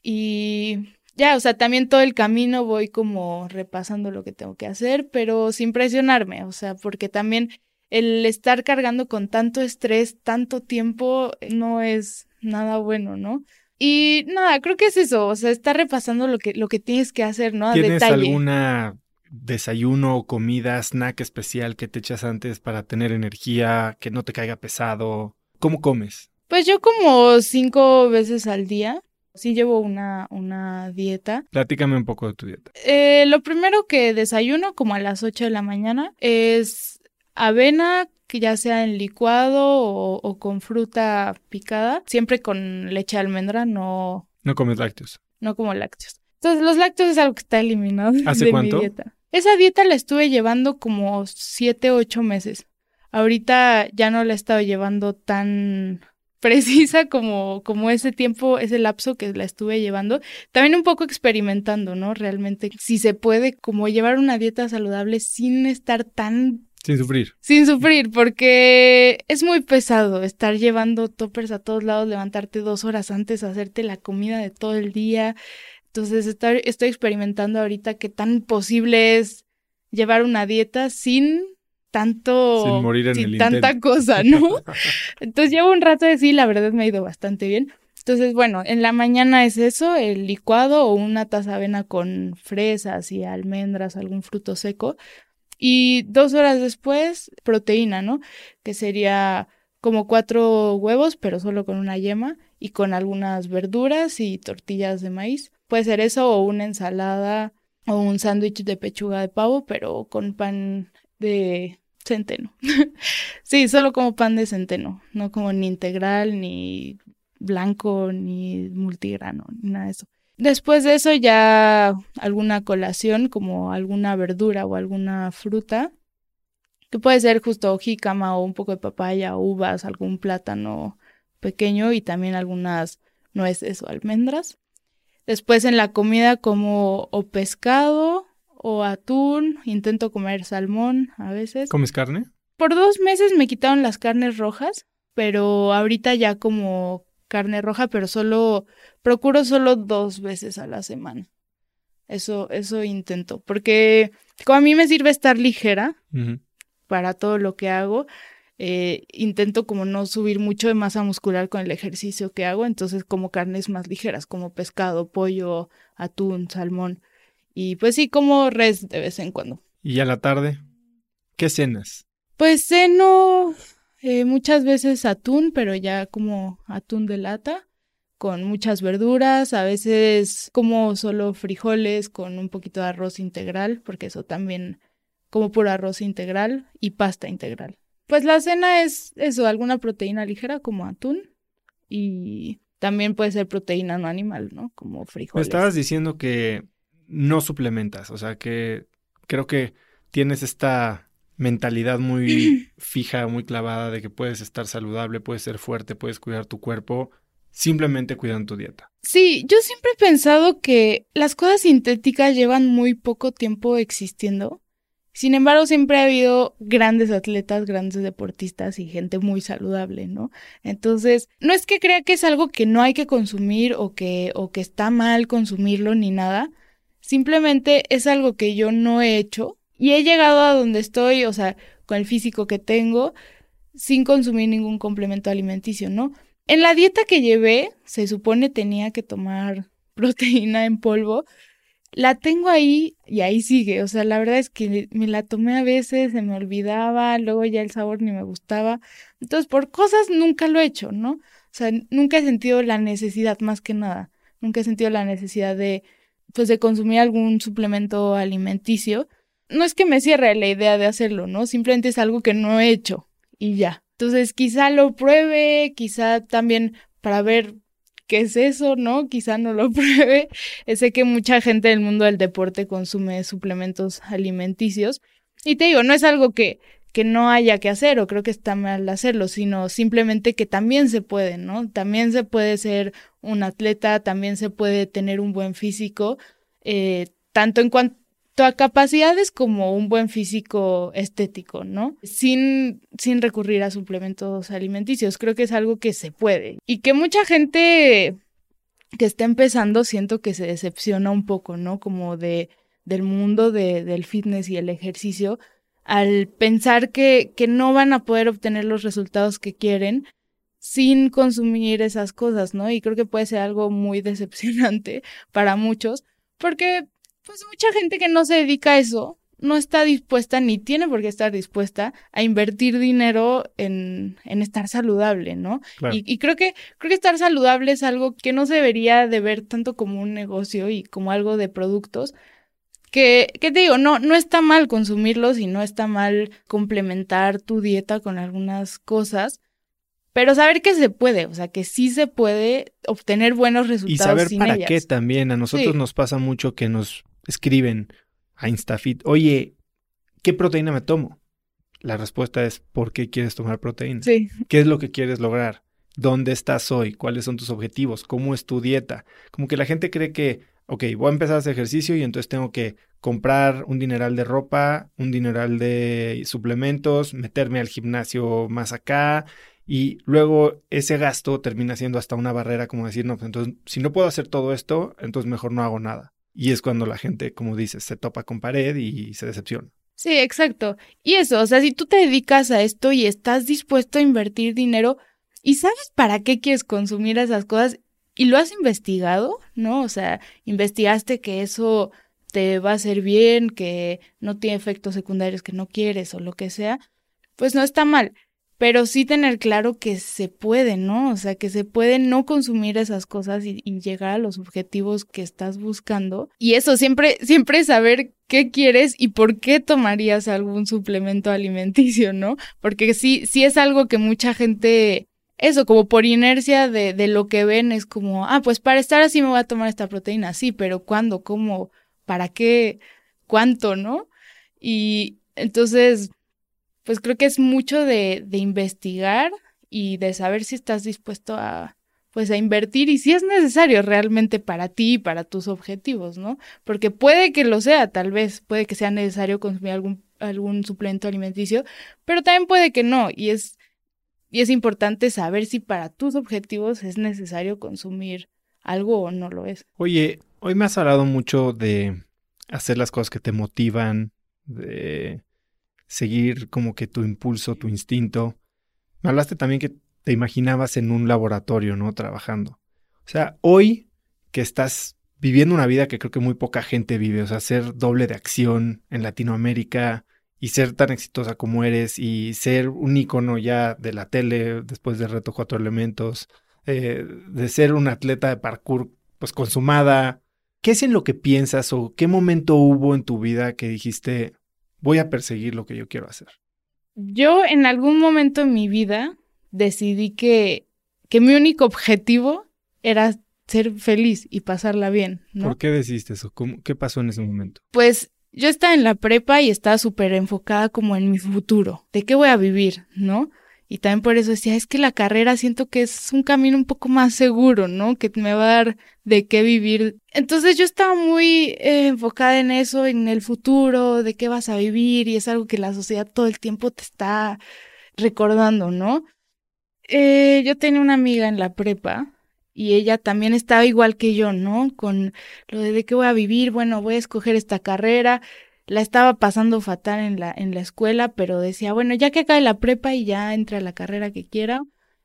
Y ya, o sea, también todo el camino voy como repasando lo que tengo que hacer, pero sin presionarme, o sea, porque también el estar cargando con tanto estrés, tanto tiempo, no es nada bueno, ¿no? Y nada, creo que es eso, o sea, estar repasando lo que, lo que tienes que hacer, ¿no? A ¿Tienes alguna desayuno, comida, snack especial que te echas antes para tener energía, que no te caiga pesado? ¿Cómo comes? Pues yo como cinco veces al día. Sí llevo una, una dieta. Platícame un poco de tu dieta. Eh, lo primero que desayuno, como a las 8 de la mañana, es avena, que ya sea en licuado o, con fruta picada, siempre con leche de almendra, no... No comes lácteos. No como lácteos. Entonces, los lácteos es algo que está eliminado [LAUGHS] ¿Hace de cuánto? mi dieta. Esa dieta la estuve llevando como 7, 8 meses. Ahorita ya no la he estado llevando tan precisa como, como ese tiempo, ese lapso que la estuve llevando. También un poco experimentando, ¿no? Realmente, si se puede como llevar una dieta saludable sin estar tan... Sin sufrir. Sin sufrir, porque es muy pesado estar llevando toppers a todos lados, levantarte dos horas antes, hacerte la comida de todo el día. Entonces, estoy, estoy experimentando ahorita qué tan posible es llevar una dieta sin tanto, sin morir en sin tanta cosa, ¿no? [LAUGHS] Entonces llevo un rato de sí, la verdad me ha ido bastante bien. Entonces, bueno, en la mañana es eso, el licuado o una taza de avena con fresas y almendras, algún fruto seco. Y dos horas después, proteína, ¿no? Que sería como cuatro huevos, pero solo con una yema y con algunas verduras y tortillas de maíz. Puede ser eso o una ensalada o un sándwich de pechuga de pavo, pero con pan de centeno. [LAUGHS] sí, solo como pan de centeno, no como ni integral, ni blanco, ni multigrano, ni nada de eso. Después de eso ya alguna colación como alguna verdura o alguna fruta, que puede ser justo jícama o un poco de papaya, uvas, algún plátano pequeño y también algunas nueces o almendras. Después en la comida como o pescado o atún, intento comer salmón a veces. ¿Comes carne? Por dos meses me quitaron las carnes rojas, pero ahorita ya como carne roja, pero solo procuro solo dos veces a la semana. Eso, eso intento, porque como a mí me sirve estar ligera para todo lo que hago, eh, intento como no subir mucho de masa muscular con el ejercicio que hago, entonces como carnes más ligeras, como pescado, pollo, atún, salmón. Y pues sí, como res de vez en cuando. ¿Y a la tarde? ¿Qué cenas? Pues ceno eh, muchas veces atún, pero ya como atún de lata, con muchas verduras, a veces como solo frijoles con un poquito de arroz integral, porque eso también como puro arroz integral y pasta integral. Pues la cena es eso, alguna proteína ligera como atún y también puede ser proteína no animal, ¿no? Como frijoles. Me estabas diciendo que no suplementas, o sea que creo que tienes esta mentalidad muy [CLEARS THROAT] fija, muy clavada de que puedes estar saludable, puedes ser fuerte, puedes cuidar tu cuerpo, simplemente cuidando tu dieta. Sí, yo siempre he pensado que las cosas sintéticas llevan muy poco tiempo existiendo sin embargo, siempre ha habido grandes atletas, grandes deportistas y gente muy saludable, ¿no? Entonces, no es que crea que es algo que no hay que consumir o que, o que está mal consumirlo ni nada. Simplemente es algo que yo no he hecho y he llegado a donde estoy, o sea, con el físico que tengo, sin consumir ningún complemento alimenticio, ¿no? En la dieta que llevé, se supone tenía que tomar [LAUGHS] proteína en polvo, la tengo ahí y ahí sigue. O sea, la verdad es que me la tomé a veces, se me olvidaba, luego ya el sabor ni me gustaba. Entonces, por cosas nunca lo he hecho, ¿no? O sea, nunca he sentido la necesidad más que nada. Nunca he sentido la necesidad de, pues, de consumir algún suplemento alimenticio. No es que me cierre la idea de hacerlo, ¿no? Simplemente es algo que no he hecho y ya. Entonces, quizá lo pruebe, quizá también para ver qué es eso, ¿no? Quizá no lo [LAUGHS] pruebe. Sé que mucha gente del mundo del deporte consume suplementos alimenticios. Y te digo, no es algo que, que no haya que hacer o creo que está mal hacerlo, sino simplemente que también se puede, ¿no? También se puede ser un atleta, también se puede tener un buen físico, eh, tanto en cuanto a capacidades como un buen físico estético, ¿no? Sin, sin recurrir a suplementos alimenticios. Creo que es algo que se puede. Y que mucha gente que está empezando siento que se decepciona un poco, ¿no? Como de del mundo de, del fitness y el ejercicio al pensar que, que no van a poder obtener los resultados que quieren sin consumir esas cosas, ¿no? Y creo que puede ser algo muy [LAUGHS] decepcionante para muchos, porque pues mucha gente que no se dedica a eso no está dispuesta ni tiene por qué estar dispuesta a invertir dinero en, en estar saludable, ¿no? Y, y, creo que creo que estar saludable es algo que no se debería de ver tanto como un negocio y como algo de productos. Que, que te digo, no, no está mal consumirlos y no está mal complementar tu dieta con algunas cosas, pero saber que se puede, o sea, que sí se puede obtener buenos resultados. Y saber para qué también. A nosotros nos pasa mucho que nos escriben a Instafit, oye, ¿qué proteína me tomo? La respuesta es, ¿por qué quieres tomar proteína? Sí. ¿Qué es lo que quieres lograr? ¿Dónde estás hoy? ¿Cuáles son tus objetivos? ¿Cómo es tu dieta? Como que la gente cree que, ok, voy a empezar a ejercicio y entonces tengo que comprar un dineral de ropa, un dineral de suplementos, meterme al gimnasio más acá y luego ese gasto termina siendo hasta una barrera como decir, no, pues entonces si no puedo hacer todo esto, entonces mejor no hago nada. Y es cuando la gente, como dices, se topa con pared y se decepciona. Sí, exacto. Y eso, o sea, si tú te dedicas a esto y estás dispuesto a invertir dinero y sabes para qué quieres consumir esas cosas y lo has investigado, ¿no? O sea, investigaste que eso te va a hacer bien, que no tiene efectos secundarios que no quieres o lo que sea, pues no está mal. pero sí tener claro que se puede, ¿no? O sea, que se puede no consumir esas cosas y, llegar a los objetivos que estás buscando. Y eso, siempre, siempre saber qué quieres y por qué tomarías algún suplemento [LAUGHS] alimenticio, ¿no? Porque sí, sí es algo que mucha gente, eso, como por inercia de, de lo que ven, es como, ah, pues para estar así me voy a tomar esta proteína, sí, pero ¿cuándo? ¿Cómo? ¿Para qué? ¿Cuánto? ¿No? Y entonces, pues creo que es mucho de, de investigar y de saber si estás dispuesto a, pues a invertir y si es necesario realmente para ti y para tus objetivos, ¿no? Porque puede que lo sea, tal vez, puede que sea necesario consumir algún, algún suplemento alimenticio, pero también puede que no, y es, y es importante saber si para tus objetivos es necesario consumir algo o no lo es. Oye, hoy me has hablado mucho de hacer las cosas que te motivan, de seguir como que tu impulso, tu instinto. Me hablaste también que te imaginabas en un laboratorio, ¿no? Trabajando. O sea, hoy que estás viviendo una vida que creo que muy poca gente vive, o sea, ser doble de acción en Latinoamérica y ser tan exitosa como eres y ser un ícono ya de la tele después de Reto Cuatro Elementos, eh, de ser un atleta de parkour pues consumada. ¿Qué es en lo que piensas o qué momento hubo en tu vida que dijiste, voy a perseguir lo que yo quiero hacer? Yo en algún momento en mi vida decidí que, que mi único objetivo era ser feliz y pasarla bien. ¿no? ¿Por qué decidiste eso? ¿Qué pasó en ese momento? Pues yo estaba en la prepa y estaba súper enfocada como en mi futuro, de qué voy a vivir, ¿no? Y también por eso decía, es que la carrera siento que es un camino un poco más seguro, ¿no? Que me va a dar de qué vivir. Entonces yo estaba muy eh, enfocada en eso, en el futuro, de qué vas a vivir, y es algo que la sociedad todo el tiempo te está recordando, ¿no? Eh, yo tenía una amiga en la prepa y ella también estaba igual que yo, ¿no? Con lo de, de qué voy a vivir, bueno, voy a escoger esta carrera, la estaba pasando fatal en la, en la escuela, pero decía, bueno, ya que acabe la prepa y ya entra la carrera que quiera,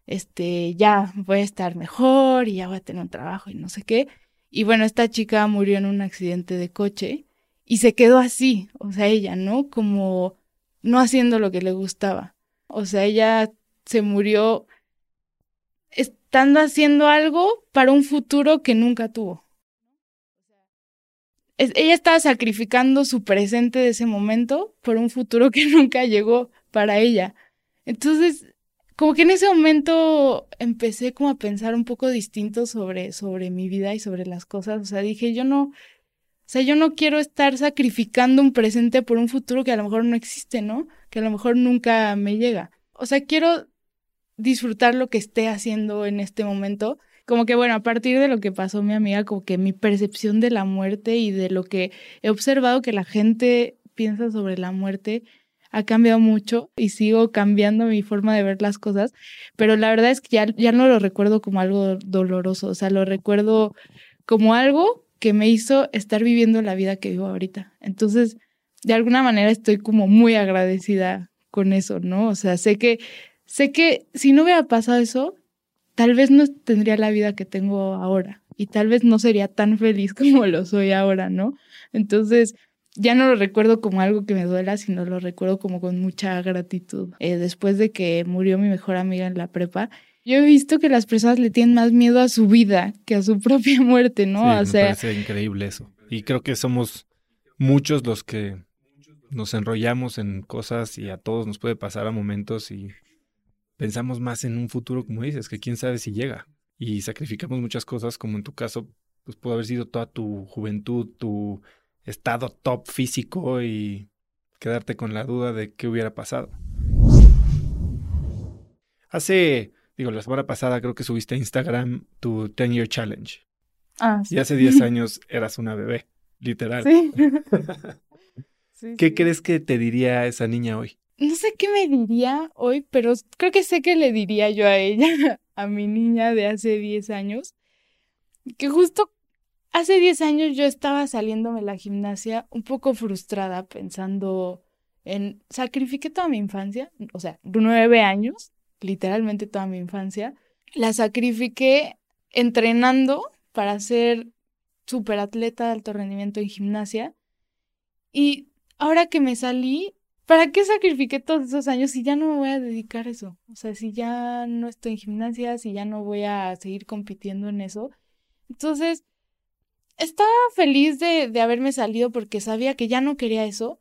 este, ya voy a estar mejor y ya voy a tener un trabajo y no sé qué. Y bueno, esta chica murió en un accidente de coche y se quedó así, o sea, ella, ¿no? Como no haciendo lo que le gustaba. O sea, ella se murió estando haciendo algo para un futuro que nunca tuvo ella estaba sacrificando su presente de ese momento por un futuro que [LAUGHS] nunca llegó para ella. Entonces, como que en ese momento empecé como a pensar un poco distinto sobre, sobre mi vida y sobre las cosas. O sea, dije, yo no, o sea, yo no quiero estar sacrificando un presente por un futuro que a lo mejor no existe, ¿no? Que a lo mejor nunca me llega. O sea, quiero disfrutar lo que esté haciendo en este momento como que bueno, a partir de lo que pasó mi amiga, como que mi percepción de la muerte y de lo que he observado que la gente piensa sobre la muerte ha cambiado mucho y sigo cambiando mi forma de ver las cosas, pero la verdad es que ya, ya no lo recuerdo como algo doloroso, o sea, lo recuerdo como algo que me hizo estar viviendo la vida que vivo ahorita. Entonces, de alguna manera estoy como muy agradecida con eso, ¿no? O sea, sé que sé que si no hubiera pasado eso, tal vez no tendría la vida que tengo ahora y tal vez no sería tan feliz [LAUGHS] como lo soy ahora, ¿no? Entonces, ya no lo recuerdo como algo que me duela, sino lo recuerdo como con mucha gratitud. Eh, después de que murió mi mejor amiga en la prepa, yo he visto que las personas le tienen más miedo a su vida que a su [LAUGHS] propia muerte, ¿no? o sea, me parece increíble eso. Y creo que somos muchos los que nos enrollamos en cosas y a todos nos puede pasar a momentos y pensamos más en un futuro, como dices, que quién sabe si llega. Y sacrificamos muchas cosas, como en tu caso, pues pudo haber sido toda tu juventud, tu estado top físico y quedarte con la duda de qué hubiera pasado. Hace, digo, la semana pasada creo que subiste a Instagram tu 10 Year Challenge. Ah, sí. Y hace 10 [LAUGHS] años eras una bebé, literal. Sí. [LAUGHS] ¿Qué crees que te diría esa niña hoy? No sé qué me diría hoy, pero creo que sé qué le diría yo a ella, [LAUGHS] a mi niña de hace 10 años, que justo hace 10 años yo estaba saliéndome de la gimnasia un poco frustrada pensando en sacrifiqué toda mi infancia, o sea, nueve años, literalmente toda mi infancia, la sacrifiqué entrenando para ser superatleta de alto rendimiento en gimnasia y ahora que me salí ¿para qué sacrifiqué todos esos años si ya no me voy a dedicar a eso? O sea, si ya no estoy en gimnasia, si ya no voy a seguir compitiendo en eso. Entonces, estaba feliz de, de haberme salido porque sabía que ya no quería eso,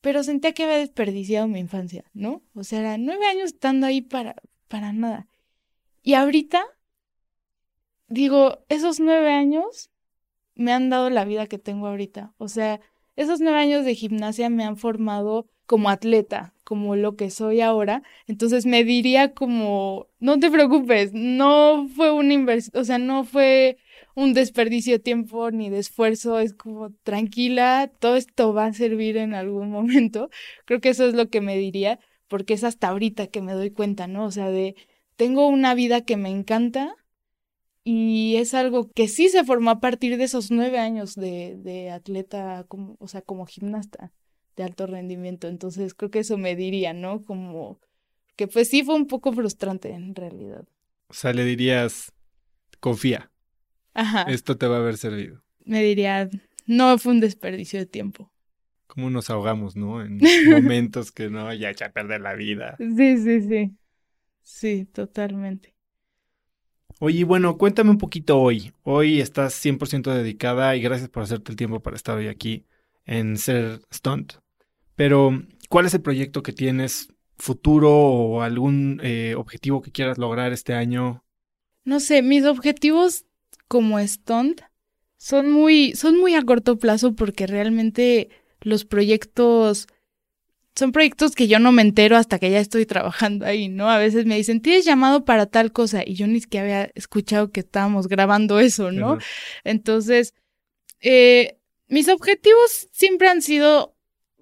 pero sentía que había desperdiciado mi infancia, ¿no? O sea, era nueve años estando ahí para, para nada. Y ahorita, digo, esos nueve años me han dado la vida que tengo ahorita. O sea, esos nueve años de gimnasia me han formado como atleta, como lo que soy ahora. Entonces me diría como, no te preocupes, no fue una inversión, o sea, no fue un desperdicio de tiempo ni de esfuerzo, es como tranquila, todo esto va a servir en algún [LAUGHS] momento. Creo que eso es lo que me diría, porque es hasta ahorita que me doy cuenta, ¿no? O sea, de, tengo una vida que me encanta y es algo que sí se formó a partir de esos nueve años de, de atleta, como, o sea, como gimnasta de alto rendimiento. Entonces creo que eso me diría, ¿no? Como que pues sí fue un poco frustrante en realidad. O sea, le dirías, confía. Ajá. Esto te va a haber servido. Me diría, no fue un desperdicio de tiempo. Como nos ahogamos, ¿no? En [LAUGHS] momentos que no, ya echa a perder la vida. Sí, sí, sí. Sí, totalmente. Oye, bueno, cuéntame un poquito hoy. Hoy estás 100% dedicada y gracias por hacerte el tiempo para estar hoy aquí en Ser Stunt. Pero, ¿cuál es el proyecto que tienes futuro o algún eh, objetivo que quieras lograr este año? No sé, mis objetivos como stunt son muy, son muy a corto plazo porque realmente los proyectos son proyectos que yo no me entero hasta que ya estoy trabajando ahí, ¿no? A veces me dicen, tienes llamado para tal cosa y yo ni siquiera había escuchado que estábamos grabando eso, ¿no? Entonces, eh, mis objetivos siempre han sido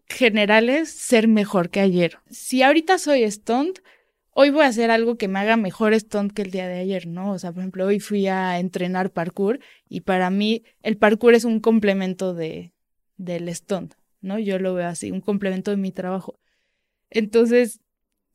generales, ser mejor que ayer. Si ahorita soy stunt, hoy voy a hacer algo que me haga mejor stunt que el día de ayer, ¿no? O sea, por ejemplo, hoy fui a entrenar parkour y para mí el parkour es un complemento de, del stunt, ¿no? Yo lo veo así, un complemento de mi trabajo. Entonces,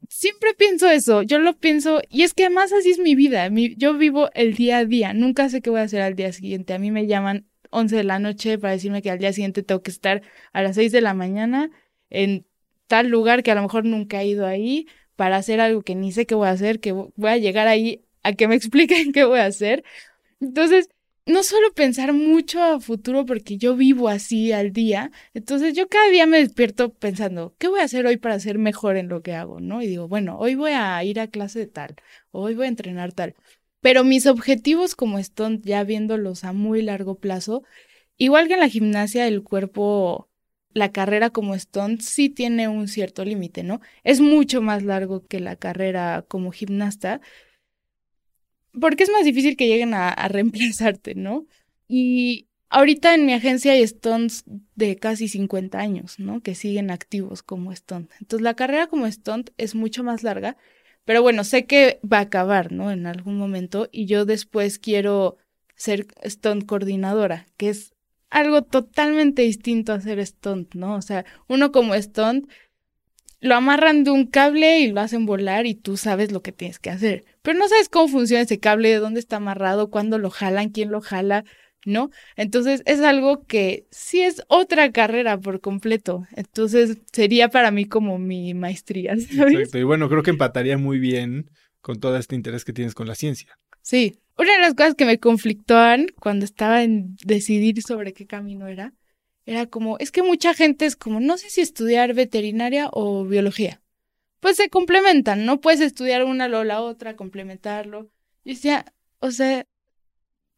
siempre pienso eso, yo lo pienso, y es que además así es mi vida, yo vivo el día a día, nunca sé qué voy a hacer al día siguiente, a mí me llaman 11 de la noche para decirme que al día siguiente tengo que estar a las 6 de la mañana en tal lugar que a lo mejor nunca he ido ahí para hacer algo que ni sé qué voy a hacer, que voy a llegar ahí a que me [LAUGHS] expliquen qué voy a hacer. Entonces, no suelo pensar mucho a futuro porque yo vivo así al día. Entonces yo cada día me despierto pensando, ¿qué voy a hacer hoy para ser mejor en lo que hago? ¿No? Y digo, bueno, hoy voy a ir a clase de tal, hoy voy a entrenar tal. Pero mis objetivos como están ya viéndolos a muy largo plazo, igual que en la gimnasia, el cuerpo, la carrera como stunt sí tiene un cierto límite, ¿no? Es mucho más largo que la carrera como gimnasta, porque es más difícil que lleguen a, [LAUGHS] reemplazarte, ¿no? Y ahorita en mi agencia hay stunts de casi 50 años, ¿no? Que siguen activos como stunt. Entonces la carrera como stunt es mucho más larga, pero bueno, sé que va a acabar, ¿no? En algún momento y yo después quiero ser stunt coordinadora, que es algo totalmente distinto a ser stunt, ¿no? O sea, uno como stunt lo amarran de un cable y lo hacen volar y tú sabes lo que tienes que hacer. Pero no sabes cómo funciona ese cable, de dónde está amarrado, cuándo lo jalan, quién lo jala, ¿no? Entonces es algo que sí es otra carrera por completo. Entonces sería para mí como mi maestría, [LAUGHS] ¿sabes? Exacto. Y bueno, creo que empataría muy bien con todo este interés que tienes con la ciencia. Sí. Una de las cosas que me conflictuaban cuando estaba en decidir sobre qué camino era, era como, es que mucha gente es como, no sé si estudiar veterinaria o biología. Pues se complementan, no puedes estudiar una o la otra, complementarlo. Y decía, o sea,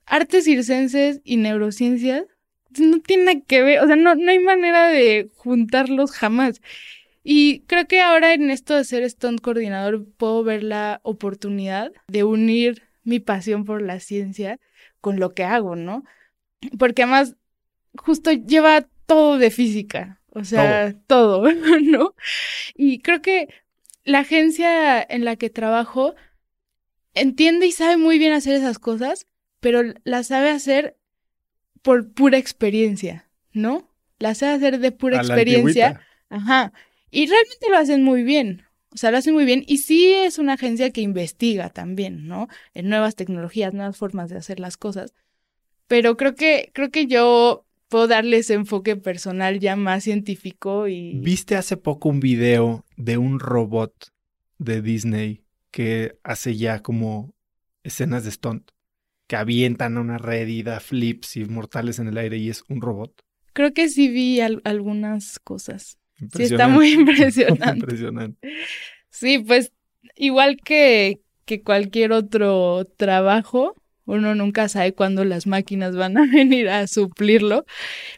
artes circenses y neurociencias no tienen que ver, o sea, no, no hay manera de juntarlos jamás. Y creo que ahora en esto de ser stunt coordinador puedo ver la oportunidad de unir mi pasión por la ciencia con lo que hago, ¿no? Porque además justo lleva todo de física, o sea, todo, [LAUGHS] ¿no? Y creo que la agencia en la que trabajo entiende y sabe muy bien hacer esas cosas, pero la sabe hacer por pura experiencia, ¿no? La sabe hacer de pura experiencia. Ajá. Y realmente lo hacen muy bien. O sea, lo hacen muy bien. Y sí es una agencia que investiga también, ¿no? En nuevas tecnologías, nuevas formas de hacer las cosas. Pero creo que, creo que yo puedo darle ese enfoque personal ya más científico y... ¿Viste hace poco un video de un robot de Disney que hace ya como escenas de stunt? Que avientan a una red y da flips y mortales en el aire y es un robot. Creo que sí vi algunas cosas. Sí, está muy [LAUGHS] impresionante. impresionante. Sí, pues igual que, que cualquier otro trabajo, uno nunca sabe cuándo las máquinas van a [LAUGHS] venir a suplirlo,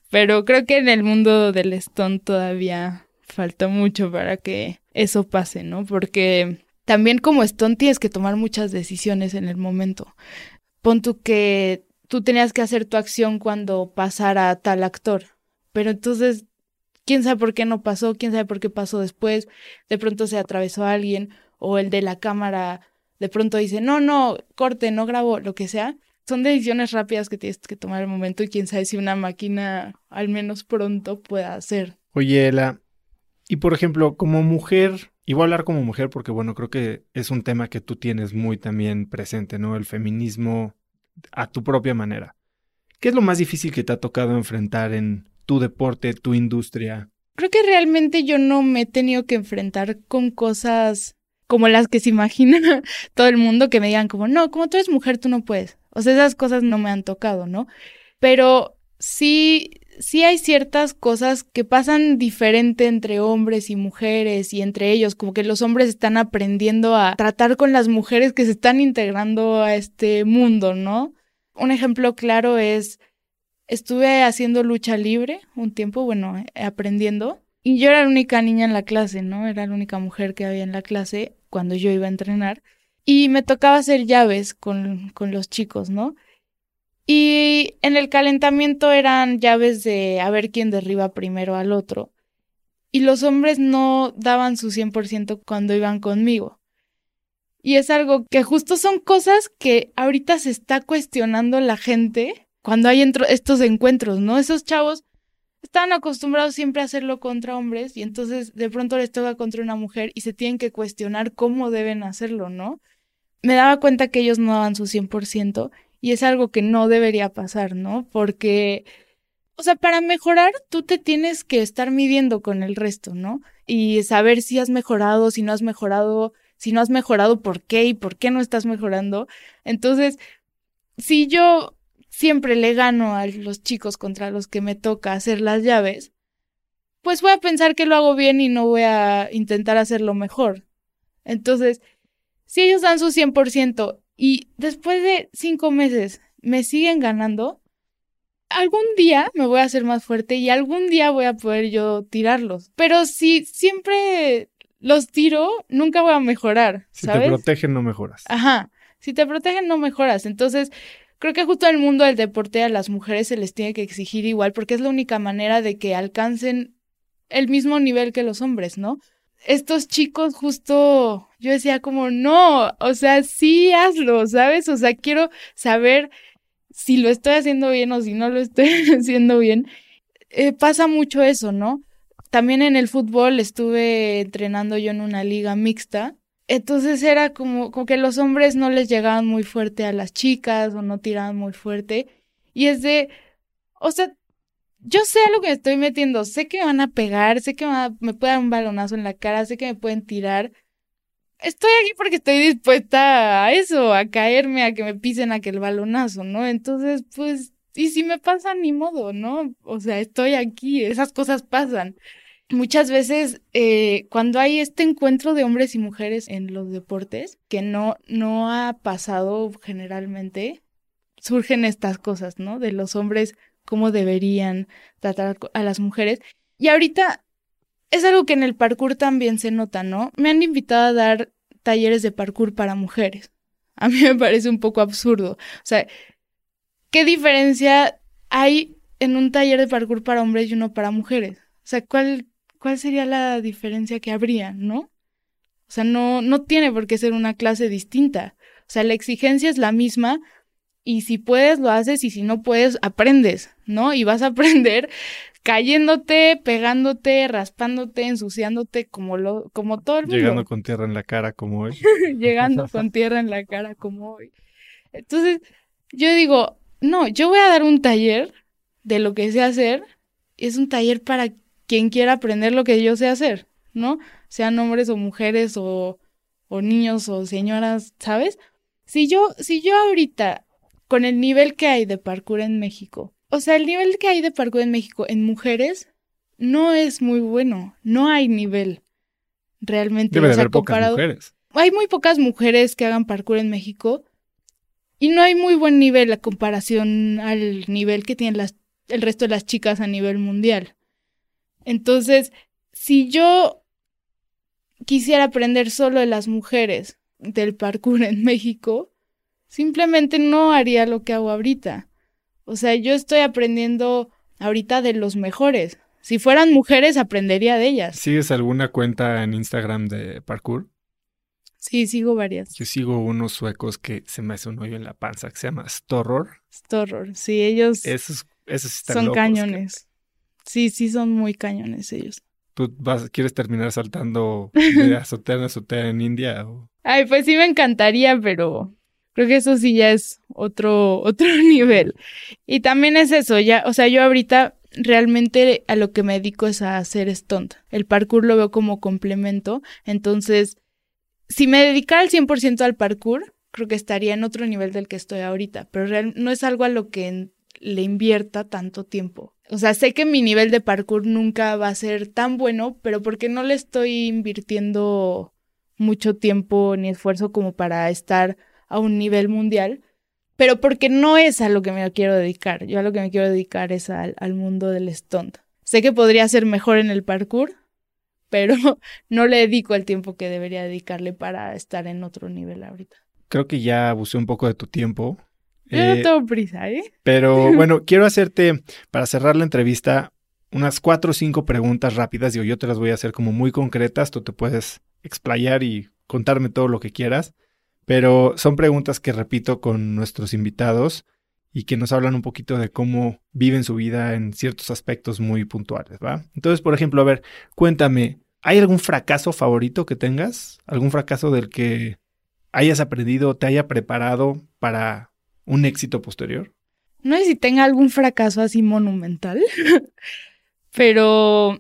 pero creo que en el mundo del Stone todavía falta mucho para que eso pase, ¿no? Porque también como Stone tienes que tomar muchas decisiones en el momento. Pon tú que tú tenías que hacer tu acción cuando pasara tal actor, pero entonces, ¿quién sabe por qué no pasó? ¿Quién sabe por qué pasó después? De pronto se atravesó alguien o el de la cámara de pronto dice, no, no, corte, no grabo, lo que sea. Son decisiones rápidas que tienes que tomar el momento y quién sabe si una máquina al menos pronto pueda hacer. Oye, Ela, y por ejemplo, como mujer, y voy a hablar como mujer porque bueno, creo que es un tema que tú tienes muy también presente, ¿no? El feminismo a tu propia manera. ¿Qué es lo más difícil que te ha tocado enfrentar en tu deporte, tu industria? Creo que realmente yo no me he tenido que enfrentar con cosas como las que se imagina [LAUGHS] todo el mundo que me digan como, no, como tú eres mujer, tú no puedes. O sea, esas cosas no me han tocado, ¿no? Pero sí, sí hay ciertas cosas que pasan diferente entre hombres y mujeres y entre ellos, como que los hombres están aprendiendo a tratar con las mujeres que se están integrando a este mundo, ¿no? Un ejemplo claro es, estuve haciendo lucha libre un tiempo, bueno, aprendiendo, y yo era la única niña en la clase, ¿no? Era la única mujer que había en la clase cuando yo iba a entrenar. Y me tocaba hacer llaves con, con los chicos, ¿no? Y en el calentamiento eran llaves de a ver quién derriba primero al otro. Y los hombres no daban su 100% cuando iban conmigo. Y es algo que justo son cosas que ahorita se está cuestionando la gente cuando hay estos encuentros, ¿no? Esos chavos están acostumbrados siempre a hacerlo contra hombres y entonces de pronto les toca contra una mujer y se tienen que cuestionar cómo deben hacerlo, ¿no? Me daba cuenta que ellos no daban su 100% y es algo que no debería pasar, ¿no? Porque, o sea, para mejorar tú te tienes que estar midiendo con el resto, ¿no? Y saber si has mejorado, si no has mejorado, si no has mejorado, por qué y por qué no estás mejorando. Entonces, si yo siempre le gano a los chicos contra los que me toca hacer las llaves, pues voy a pensar que lo hago bien y no voy a intentar hacerlo mejor. Entonces, si ellos dan su 100% y después de cinco meses me siguen ganando, algún día me voy a hacer más fuerte y algún día voy a poder yo tirarlos. Pero si siempre los tiro, nunca voy a mejorar. Si te protegen, no mejoras. Ajá. Si te protegen, no mejoras. Entonces, creo que justo en el mundo del deporte a las mujeres se les tiene que exigir igual porque es la única manera de que alcancen el mismo nivel que los hombres, ¿no? Estos chicos justo, yo decía como, no, o sea, sí hazlo, ¿sabes? O sea, quiero saber si lo estoy haciendo bien o si no lo estoy [LAUGHS] haciendo bien. Eh, pasa mucho eso, ¿no? También en el fútbol estuve entrenando yo en una liga mixta entonces era como, como que los hombres no les llegaban muy fuerte a las chicas o no tiraban muy fuerte. Y es de, o sea, yo sé a lo que me estoy metiendo, sé que me van a pegar, sé que me, pueden dar un balonazo en la cara, sé que me pueden tirar. Estoy aquí porque estoy dispuesta a eso, a caerme, a que me pisen aquel balonazo, ¿no? Entonces, pues, y si me pasa, ni modo, ¿no? O sea, estoy aquí, esas cosas pasan muchas veces eh, cuando hay este encuentro de hombres y mujeres en los deportes, que no, no ha pasado generalmente, surgen estas cosas, ¿no? De los hombres, cómo deberían tratar a las mujeres. Y ahorita es algo que en el parkour también se nota, ¿no? Me han invitado a dar talleres de parkour para mujeres. A mí [LAUGHS] me parece un poco absurdo. O sea, ¿qué diferencia hay en un taller de parkour para hombres y uno para mujeres? O sea, ¿cuál, ¿cuál sería la diferencia que habría, no? O sea, no, no tiene por qué ser una clase distinta. O sea, la exigencia es la misma y si puedes, lo haces y si no puedes, aprendes, ¿no? Y vas a [LAUGHS] aprender cayéndote, pegándote, raspándote, ensuciándote como lo, como todo el mundo. Llegando con tierra en la cara como hoy. [LAUGHS] Llegando con tierra en la cara como hoy. Entonces, yo digo, no, yo voy a dar un taller de lo que sé hacer. Es un taller para quien quiera aprender lo que yo sé hacer, ¿no? Sean hombres o mujeres o, o niños o señoras, ¿sabes? Si yo, si yo ahorita, con el nivel que hay de parkour en México, o sea, el nivel que hay de parkour en México en mujeres no es muy bueno. No hay nivel realmente. Debe haber pocas mujeres. Hay muy pocas mujeres que hagan parkour en México y no hay muy buen nivel a comparación al nivel que tienen las, el resto de las chicas a nivel mundial. Entonces, si yo quisiera aprender solo de las mujeres del parkour en México, simplemente no haría lo que hago ahorita. O sea, yo estoy aprendiendo ahorita de los mejores. Si fueran mujeres, aprendería de ellas. ¿Sigues alguna cuenta en Instagram de parkour? Sí, sigo varias. Yo sigo unos suecos que se me hace un hoyo en la panza, que se llama Storror. Storror, sí, ellos esos, esos son cañones. Sí, sí, son muy cañones ellos. ¿Tú vas, quieres terminar saltando [LAUGHS] de azotea en azotea en India? Ay, pues sí me encantaría, pero creo que eso sí ya es otro, [LAUGHS] otro nivel. Y también es eso, ya, o sea, yo ahorita realmente a lo que me dedico es a hacer stunt. El parkour lo veo como complemento. Entonces, si me dedicara al 100% al parkour, creo que estaría en otro nivel del que estoy ahorita. Pero no es algo a lo que le invierta tanto tiempo. O sea, sé que mi nivel de parkour nunca va a ser tan bueno, pero porque no le estoy invirtiendo mucho tiempo ni esfuerzo como para estar a un nivel mundial, pero porque no es a lo que me quiero dedicar. Yo a lo que me quiero dedicar es al, mundo del stunt. Sé que podría ser mejor en el parkour, [LAUGHS] pero no le dedico el tiempo que debería dedicarle para estar en otro nivel ahorita. Creo que ya abusé un poco de tu tiempo. Yo no eh, tengo prisa, ¿eh? Pero [LAUGHS] bueno, quiero hacerte, para cerrar la entrevista, unas cuatro o cinco preguntas rápidas. Digo, yo te las voy a hacer como muy concretas. Tú te puedes explayar y contarme todo lo que quieras pero son preguntas que repito con nuestros invitados y que nos hablan un poquito de cómo viven su vida en ciertos aspectos muy puntuales, ¿va? Entonces, por ejemplo, a ver, cuéntame, ¿hay algún fracaso favorito que tengas? ¿Algún fracaso del que hayas aprendido, te haya preparado para un éxito posterior? No sé si tenga algún fracaso así monumental, [LAUGHS] pero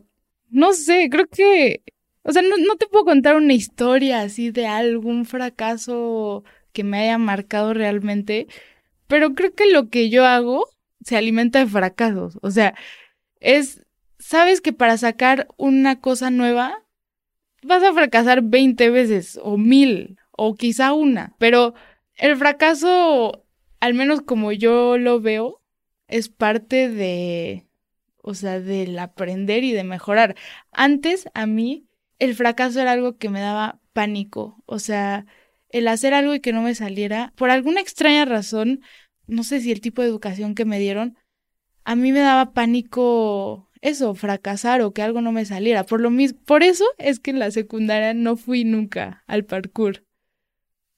no sé, creo que o sea, no, te puedo contar una historia así de algún fracaso que me haya marcado realmente, pero creo que lo que yo hago se alimenta de fracasos. O sea, es, sabes que para sacar una cosa nueva vas a fracasar 20 veces o mil o quizá una, pero el fracaso, al menos como yo lo veo, es parte de, o sea, del aprender y de mejorar. Antes a mí el fracaso era algo que me daba pánico. O sea, el hacer algo y que no me saliera, por alguna extraña razón, no sé si el tipo de educación que me dieron, a mí me daba pánico eso, fracasar o que algo no me saliera. Por lo mismo, por eso es que en la secundaria no fui nunca al parkour.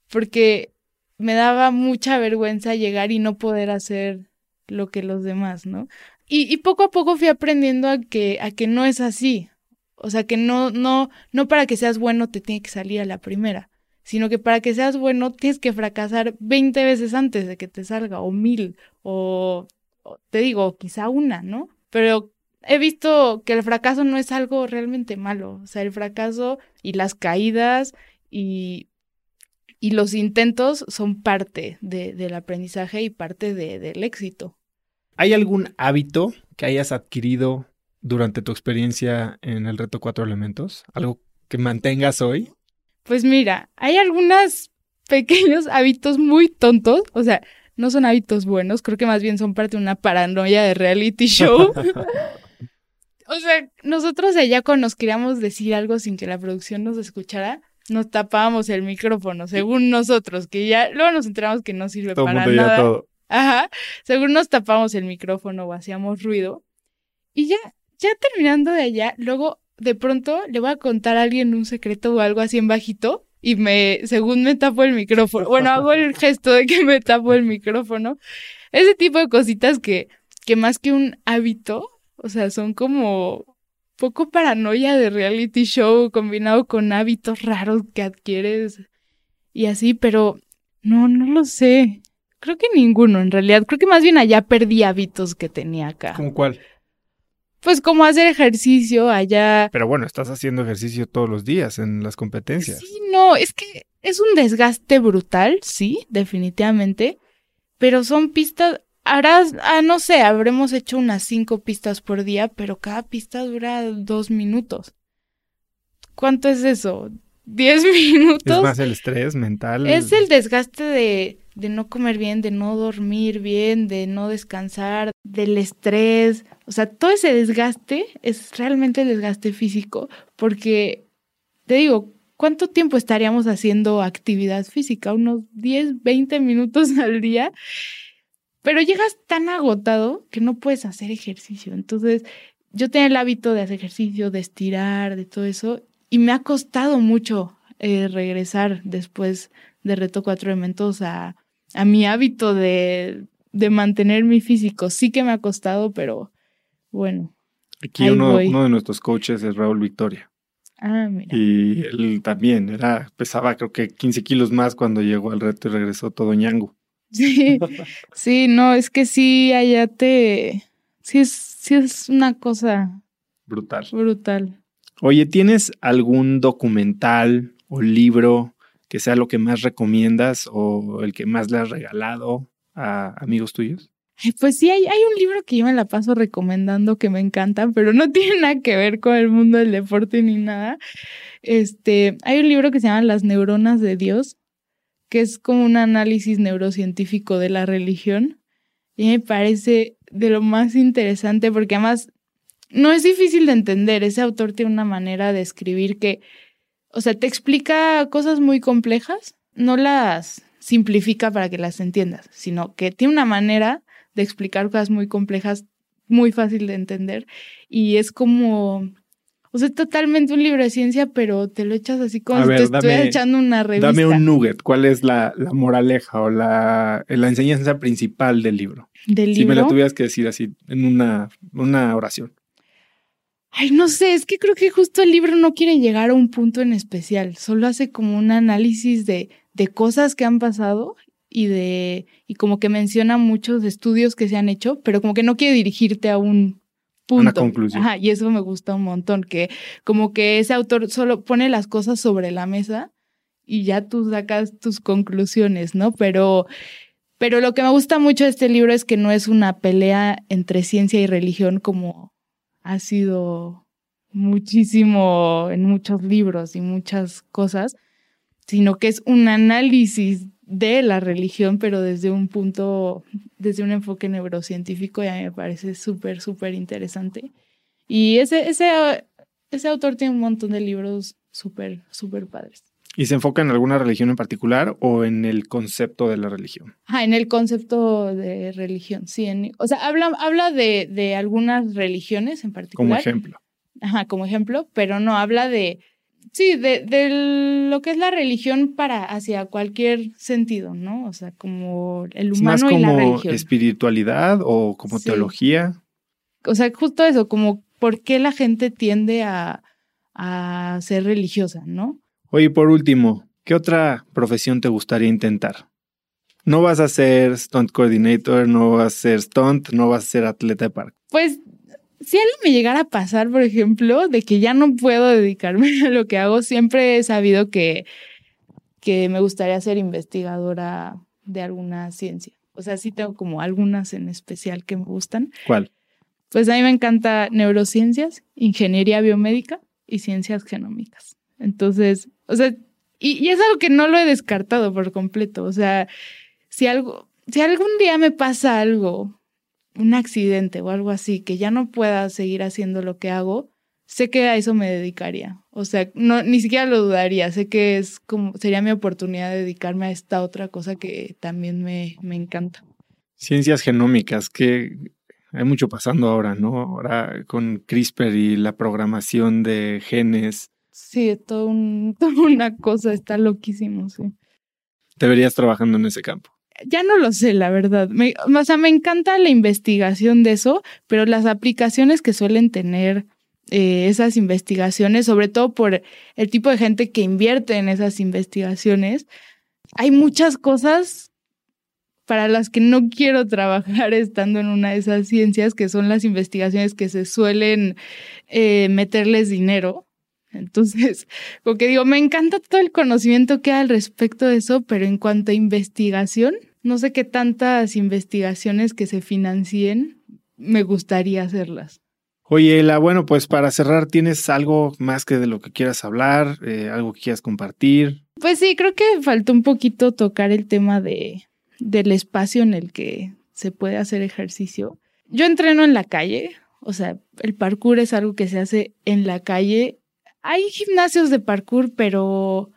Porque me daba mucha vergüenza llegar y no poder hacer lo que los demás, ¿no? Y, y poco a poco fui aprendiendo a que, a que no es así. O sea, que no, no, no para que seas bueno te tiene que salir a la primera, sino que para que seas bueno tienes que fracasar 20 veces antes de que te salga, o mil, o, te digo, quizá una, ¿no? Pero he visto que el fracaso no es algo realmente malo. O sea, el fracaso y las caídas y, y los intentos son parte de, del aprendizaje y parte de, del éxito. ¿Hay algún hábito que hayas adquirido durante tu experiencia en el reto cuatro elementos? ¿Algo que mantengas hoy? Pues mira, hay algunos pequeños hábitos muy tontos, o sea, no son hábitos buenos, creo que más bien son parte de una paranoia de reality show. [LAUGHS] o sea, nosotros allá cuando nos queríamos decir algo sin que la producción nos escuchara, nos tapábamos el micrófono, según nosotros, que ya luego nos enteramos que no sirve para nada. Todo. Ajá, según nos tapamos el micrófono o hacíamos ruido. Y ya, ya terminando de allá, luego de pronto le voy a contar a alguien un secreto o algo así en bajito y me, según me tapo el micrófono, bueno, hago el [LAUGHS] gesto de que me tapo el micrófono. Ese tipo de cositas que, que más que un hábito, o sea, son como poco paranoia de reality show combinado con hábitos raros que adquieres y así, pero no, no lo sé. Creo que ninguno, en realidad. Creo que más bien allá perdí hábitos que tenía acá. ¿Cómo cuál? Pues como hacer ejercicio allá. Pero bueno, estás haciendo ejercicio todos los días en las competencias. Sí, no, es que es un desgaste brutal, sí, definitivamente. Pero son pistas. Harás, ah, no sé, habremos hecho unas cinco pistas por día, pero cada pista dura dos minutos. ¿Cuánto es eso? ¿Diez [LAUGHS] minutos? Es más el estrés mental. Es el desgaste de, de no comer bien, de no dormir bien, de no descansar, del estrés. O sea, todo ese desgaste es realmente el desgaste físico, porque te digo, ¿cuánto tiempo estaríamos haciendo actividad física? Unos 10, 20 minutos al día. Pero llegas tan agotado que no puedes hacer ejercicio. Entonces, yo tenía el hábito de hacer ejercicio, de estirar, de todo eso, y me ha costado mucho eh, regresar después de Reto Cuatro Elementos a, a mi hábito de, de, mantener mi físico. Sí que me ha costado, pero bueno. Aquí uno, uno, de nuestros coaches es Raúl Victoria. Ah, mira. Y él también era, pesaba creo que 15 kilos más cuando llegó al reto y regresó todo ñango. [LAUGHS] Sí, sí, no, es que sí, allá te... Sí es, sí es una cosa... Brutal. Brutal. Oye, ¿tienes algún documental o libro que sea lo que más recomiendas o el que más le has regalado a amigos tuyos? Pues sí, hay, hay, un libro que yo me la paso recomendando que me encanta, pero no [LAUGHS] tiene nada que ver con el mundo del deporte ni nada. Este, hay un libro que se llama Las neuronas de Dios, que es como un análisis neurocientífico de la religión. Y me parece de lo más interesante porque además no es difícil de entender. Ese autor tiene una manera de escribir que, o sea, te explica cosas muy complejas, no las simplifica para que las entiendas, sino que tiene una manera de explicar cosas muy complejas, muy fácil de entender. Y es como, o sea, totalmente un libro de ciencia, pero te lo echas así como si te estuvieras echando una revista. Dame un nugget. ¿Cuál es la, la moraleja o la, la, enseñanza principal del libro? ¿Del si libro? me la tuvieras que decir así en una, una oración. Ay, no sé, es que creo que justo el libro no quiere llegar a un punto en especial, solo hace como un análisis de, de cosas que han pasado y de y como que menciona muchos estudios que se han hecho, pero como que no quiere dirigirte a un punto. Una conclusión. Ajá, y eso me gusta un montón, que como que ese autor solo pone las cosas sobre la mesa y ya tú sacas tus conclusiones, ¿no? Pero pero lo que me gusta mucho de este libro es que no es una pelea entre ciencia y religión como ha sido muchísimo en muchos libros y muchas cosas, sino que es un análisis de la religión, pero desde un punto, desde un enfoque neurocientífico, y a mí me parece súper, súper interesante. Y ese, ese, ese autor tiene un montón de libros súper, súper padres. ¿Y se enfoca en alguna religión en particular o en el concepto de la religión? Ah, en el concepto de religión, sí. En, o sea, habla, habla de, de algunas religiones en particular. Como ejemplo. Ajá, como ejemplo, pero no habla de, sí, de, de lo que es la religión para hacia cualquier sentido, ¿no? O sea, como el humano ¿Es más y la como religión. espiritualidad o como Sí. teología? O sea, justo eso, como por qué la gente tiende a, a ser religiosa, ¿no? Oye, por último, ¿qué otra profesión te gustaría intentar? No vas a ser stunt coordinator, no vas a ser stunt, no vas a ser atleta de parque. Pues si algo me llegara a pasar, por ejemplo, de que ya no puedo dedicarme [LAUGHS] a lo que hago, siempre he sabido que, que me gustaría ser investigadora de alguna ciencia. O sea, sí tengo como algunas en especial que me gustan. ¿Cuál? Pues a mí me encanta neurociencias, ingeniería biomédica y ciencias genómicas. Entonces, o sea, y, es algo que no lo he descartado por completo. O sea, si algo, si algún día me pasa algo, un accidente o algo así, que ya no pueda seguir haciendo lo que hago, sé que a eso me dedicaría. O sea, no, ni siquiera lo dudaría. Sé que es como, sería mi oportunidad de dedicarme a esta otra cosa que también me, me encanta. Ciencias genómicas, que hay mucho pasando ahora, ¿no? Ahora con CRISPR y la programación de genes. Sí, todo un, [LAUGHS] toda una cosa, está loquísimo, sí. Te verías trabajando en ese campo. Ya no lo sé, la verdad. Me, o sea, me encanta la investigación de eso, pero las aplicaciones que suelen tener eh, esas investigaciones, sobre todo por el tipo de gente que invierte en esas investigaciones, hay muchas cosas para las que no quiero trabajar [LAUGHS] estando en una de esas ciencias, que son las investigaciones que se suelen eh, meterles dinero. Entonces, [LAUGHS] como que digo, me encanta todo el conocimiento que hay al respecto de eso, pero en cuanto a investigación, no sé qué tantas investigaciones que se financien me gustaría hacerlas. Oye, Ela, bueno, pues para cerrar, ¿tienes algo más que de lo que quieras hablar? Eh, ¿Algo que quieras compartir? Pues sí, creo que faltó un poquito tocar el tema de, del espacio en el que se puede hacer ejercicio. Yo entreno en la calle, o sea, el parkour es algo que se hace en la calle. Hay gimnasios de parkour, pero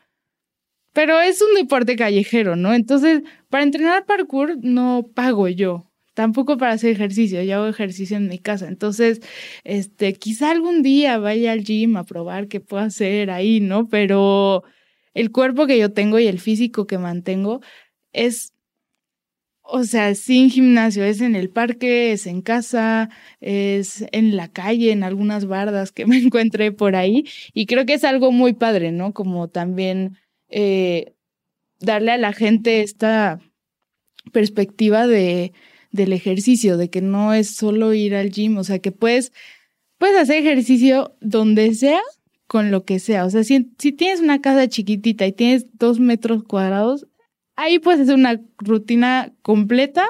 pero es un deporte callejero, ¿no? Entonces, para entrenar parkour no pago yo, tampoco para hacer ejercicio, yo hago ejercicio en mi casa. Entonces, este, quizá algún día vaya al gym a probar qué puedo hacer ahí, ¿no? Pero el cuerpo que yo tengo y el físico que mantengo es o sea, sin gimnasio, es en el parque, es en casa, es en la calle, en algunas bardas que [LAUGHS] me encuentré por ahí. Y creo que es algo muy padre, ¿no? Como también eh, darle a la gente esta perspectiva de, del ejercicio, de que no es solo ir al gym, o sea, que puedes, puedes hacer ejercicio donde sea, con lo que sea. O sea, si tienes una casa chiquitita y tienes dos metros cuadrados, ahí puedes hacer una rutina completa,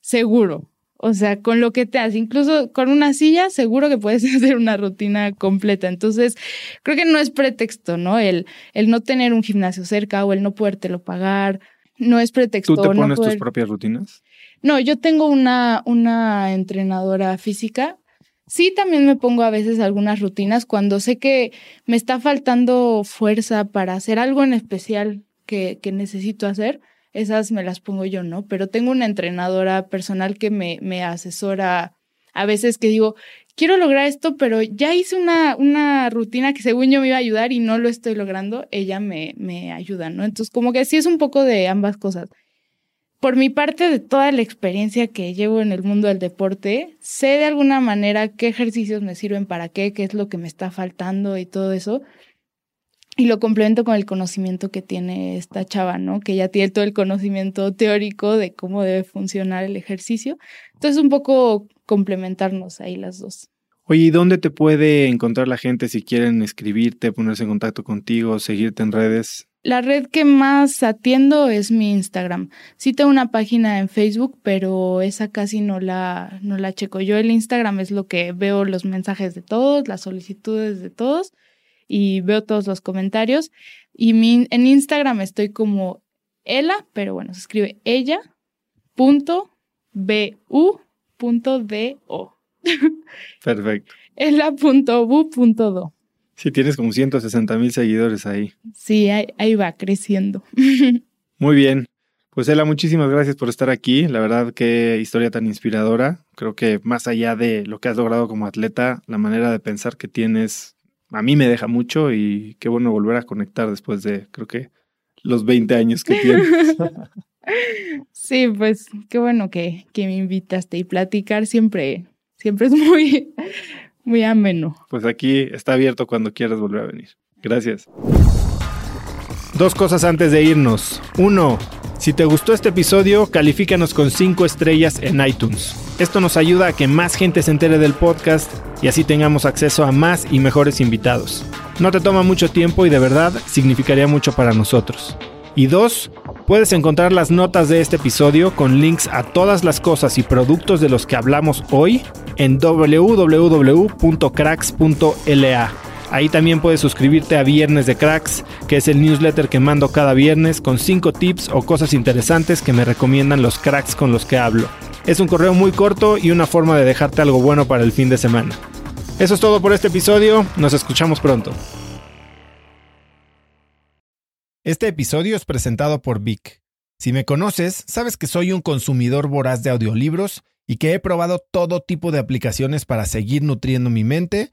seguro. O sea, con lo que te hace, incluso con una silla, seguro que puedes [LAUGHS] hacer una rutina completa. Entonces, creo que no es pretexto, ¿no? El, el no tener un gimnasio cerca o el no podértelo pagar, no es pretexto. ¿Tú te pones tus propias rutinas? No, yo tengo una, una entrenadora física. Sí, también me pongo a veces algunas rutinas cuando sé que me está faltando fuerza para hacer algo en especial que, que necesito hacer, esas me las pongo yo, ¿no? Pero tengo una entrenadora personal que me, me asesora a veces que digo, quiero lograr esto, pero ya hice una, una rutina que según yo me iba a ayudar y no lo estoy logrando, ella me, me ayuda, ¿no? Entonces, como que sí es un poco de ambas cosas. Por mi parte, de toda la experiencia que llevo en el mundo del deporte, sé de alguna manera qué ejercicios me sirven para qué, qué es lo que me está faltando y todo eso y lo complemento con el conocimiento que tiene esta chava, ¿no? Que ya tiene todo el conocimiento teórico de cómo debe funcionar el ejercicio. Entonces, un poco complementarnos ahí las dos. Oye, ¿y dónde te puede encontrar la gente si quieren escribirte, ponerse en contacto contigo, seguirte en redes? La red que más atiendo es mi Instagram. Sí tengo una página en Facebook, pero esa casi no la, no la checo. Yo el Instagram es lo que veo los mensajes de todos, las solicitudes de todos y veo todos los comentarios. Y en Instagram estoy como ela, pero bueno, se escribe ella punto [LAUGHS] Perfecto. ela punto punto do. Sí, tienes como 160 mil seguidores ahí. Sí, ahí, ahí va creciendo. [LAUGHS] Muy bien. Pues Ela, muchísimas gracias por estar aquí. La verdad, qué historia tan inspiradora. Creo que más allá de lo que has logrado como atleta, la manera de pensar que tienes a mí me deja mucho y qué bueno volver a conectar después de, creo que, los 20 años que tienes. [LAUGHS] [LAUGHS] sí, pues qué bueno que, que me invitaste y platicar siempre, siempre es muy, muy ameno. Pues aquí está abierto cuando quieras volver a venir. Gracias. Dos cosas antes de irnos. Uno, si te gustó este episodio, califícanos con 5 estrellas en iTunes. Esto nos ayuda a que más gente se entere del podcast y así tengamos acceso a más y mejores invitados. No te toma mucho tiempo y de verdad significaría mucho para nosotros. Y dos, puedes encontrar las notas de este episodio con links a todas las cosas y productos de los que hablamos hoy en www.cracks.la. Ahí también puedes suscribirte a Viernes de Cracks, que es el newsletter que mando cada viernes con 5 tips o cosas interesantes que me recomiendan los cracks con los que hablo. Es un correo muy corto y una forma de dejarte algo bueno para el fin de semana. Eso es todo por este episodio, nos escuchamos pronto. Este episodio es presentado por Vic. Si me conoces, sabes que soy un consumidor voraz de audiolibros y que he probado todo tipo de aplicaciones para seguir nutriendo mi mente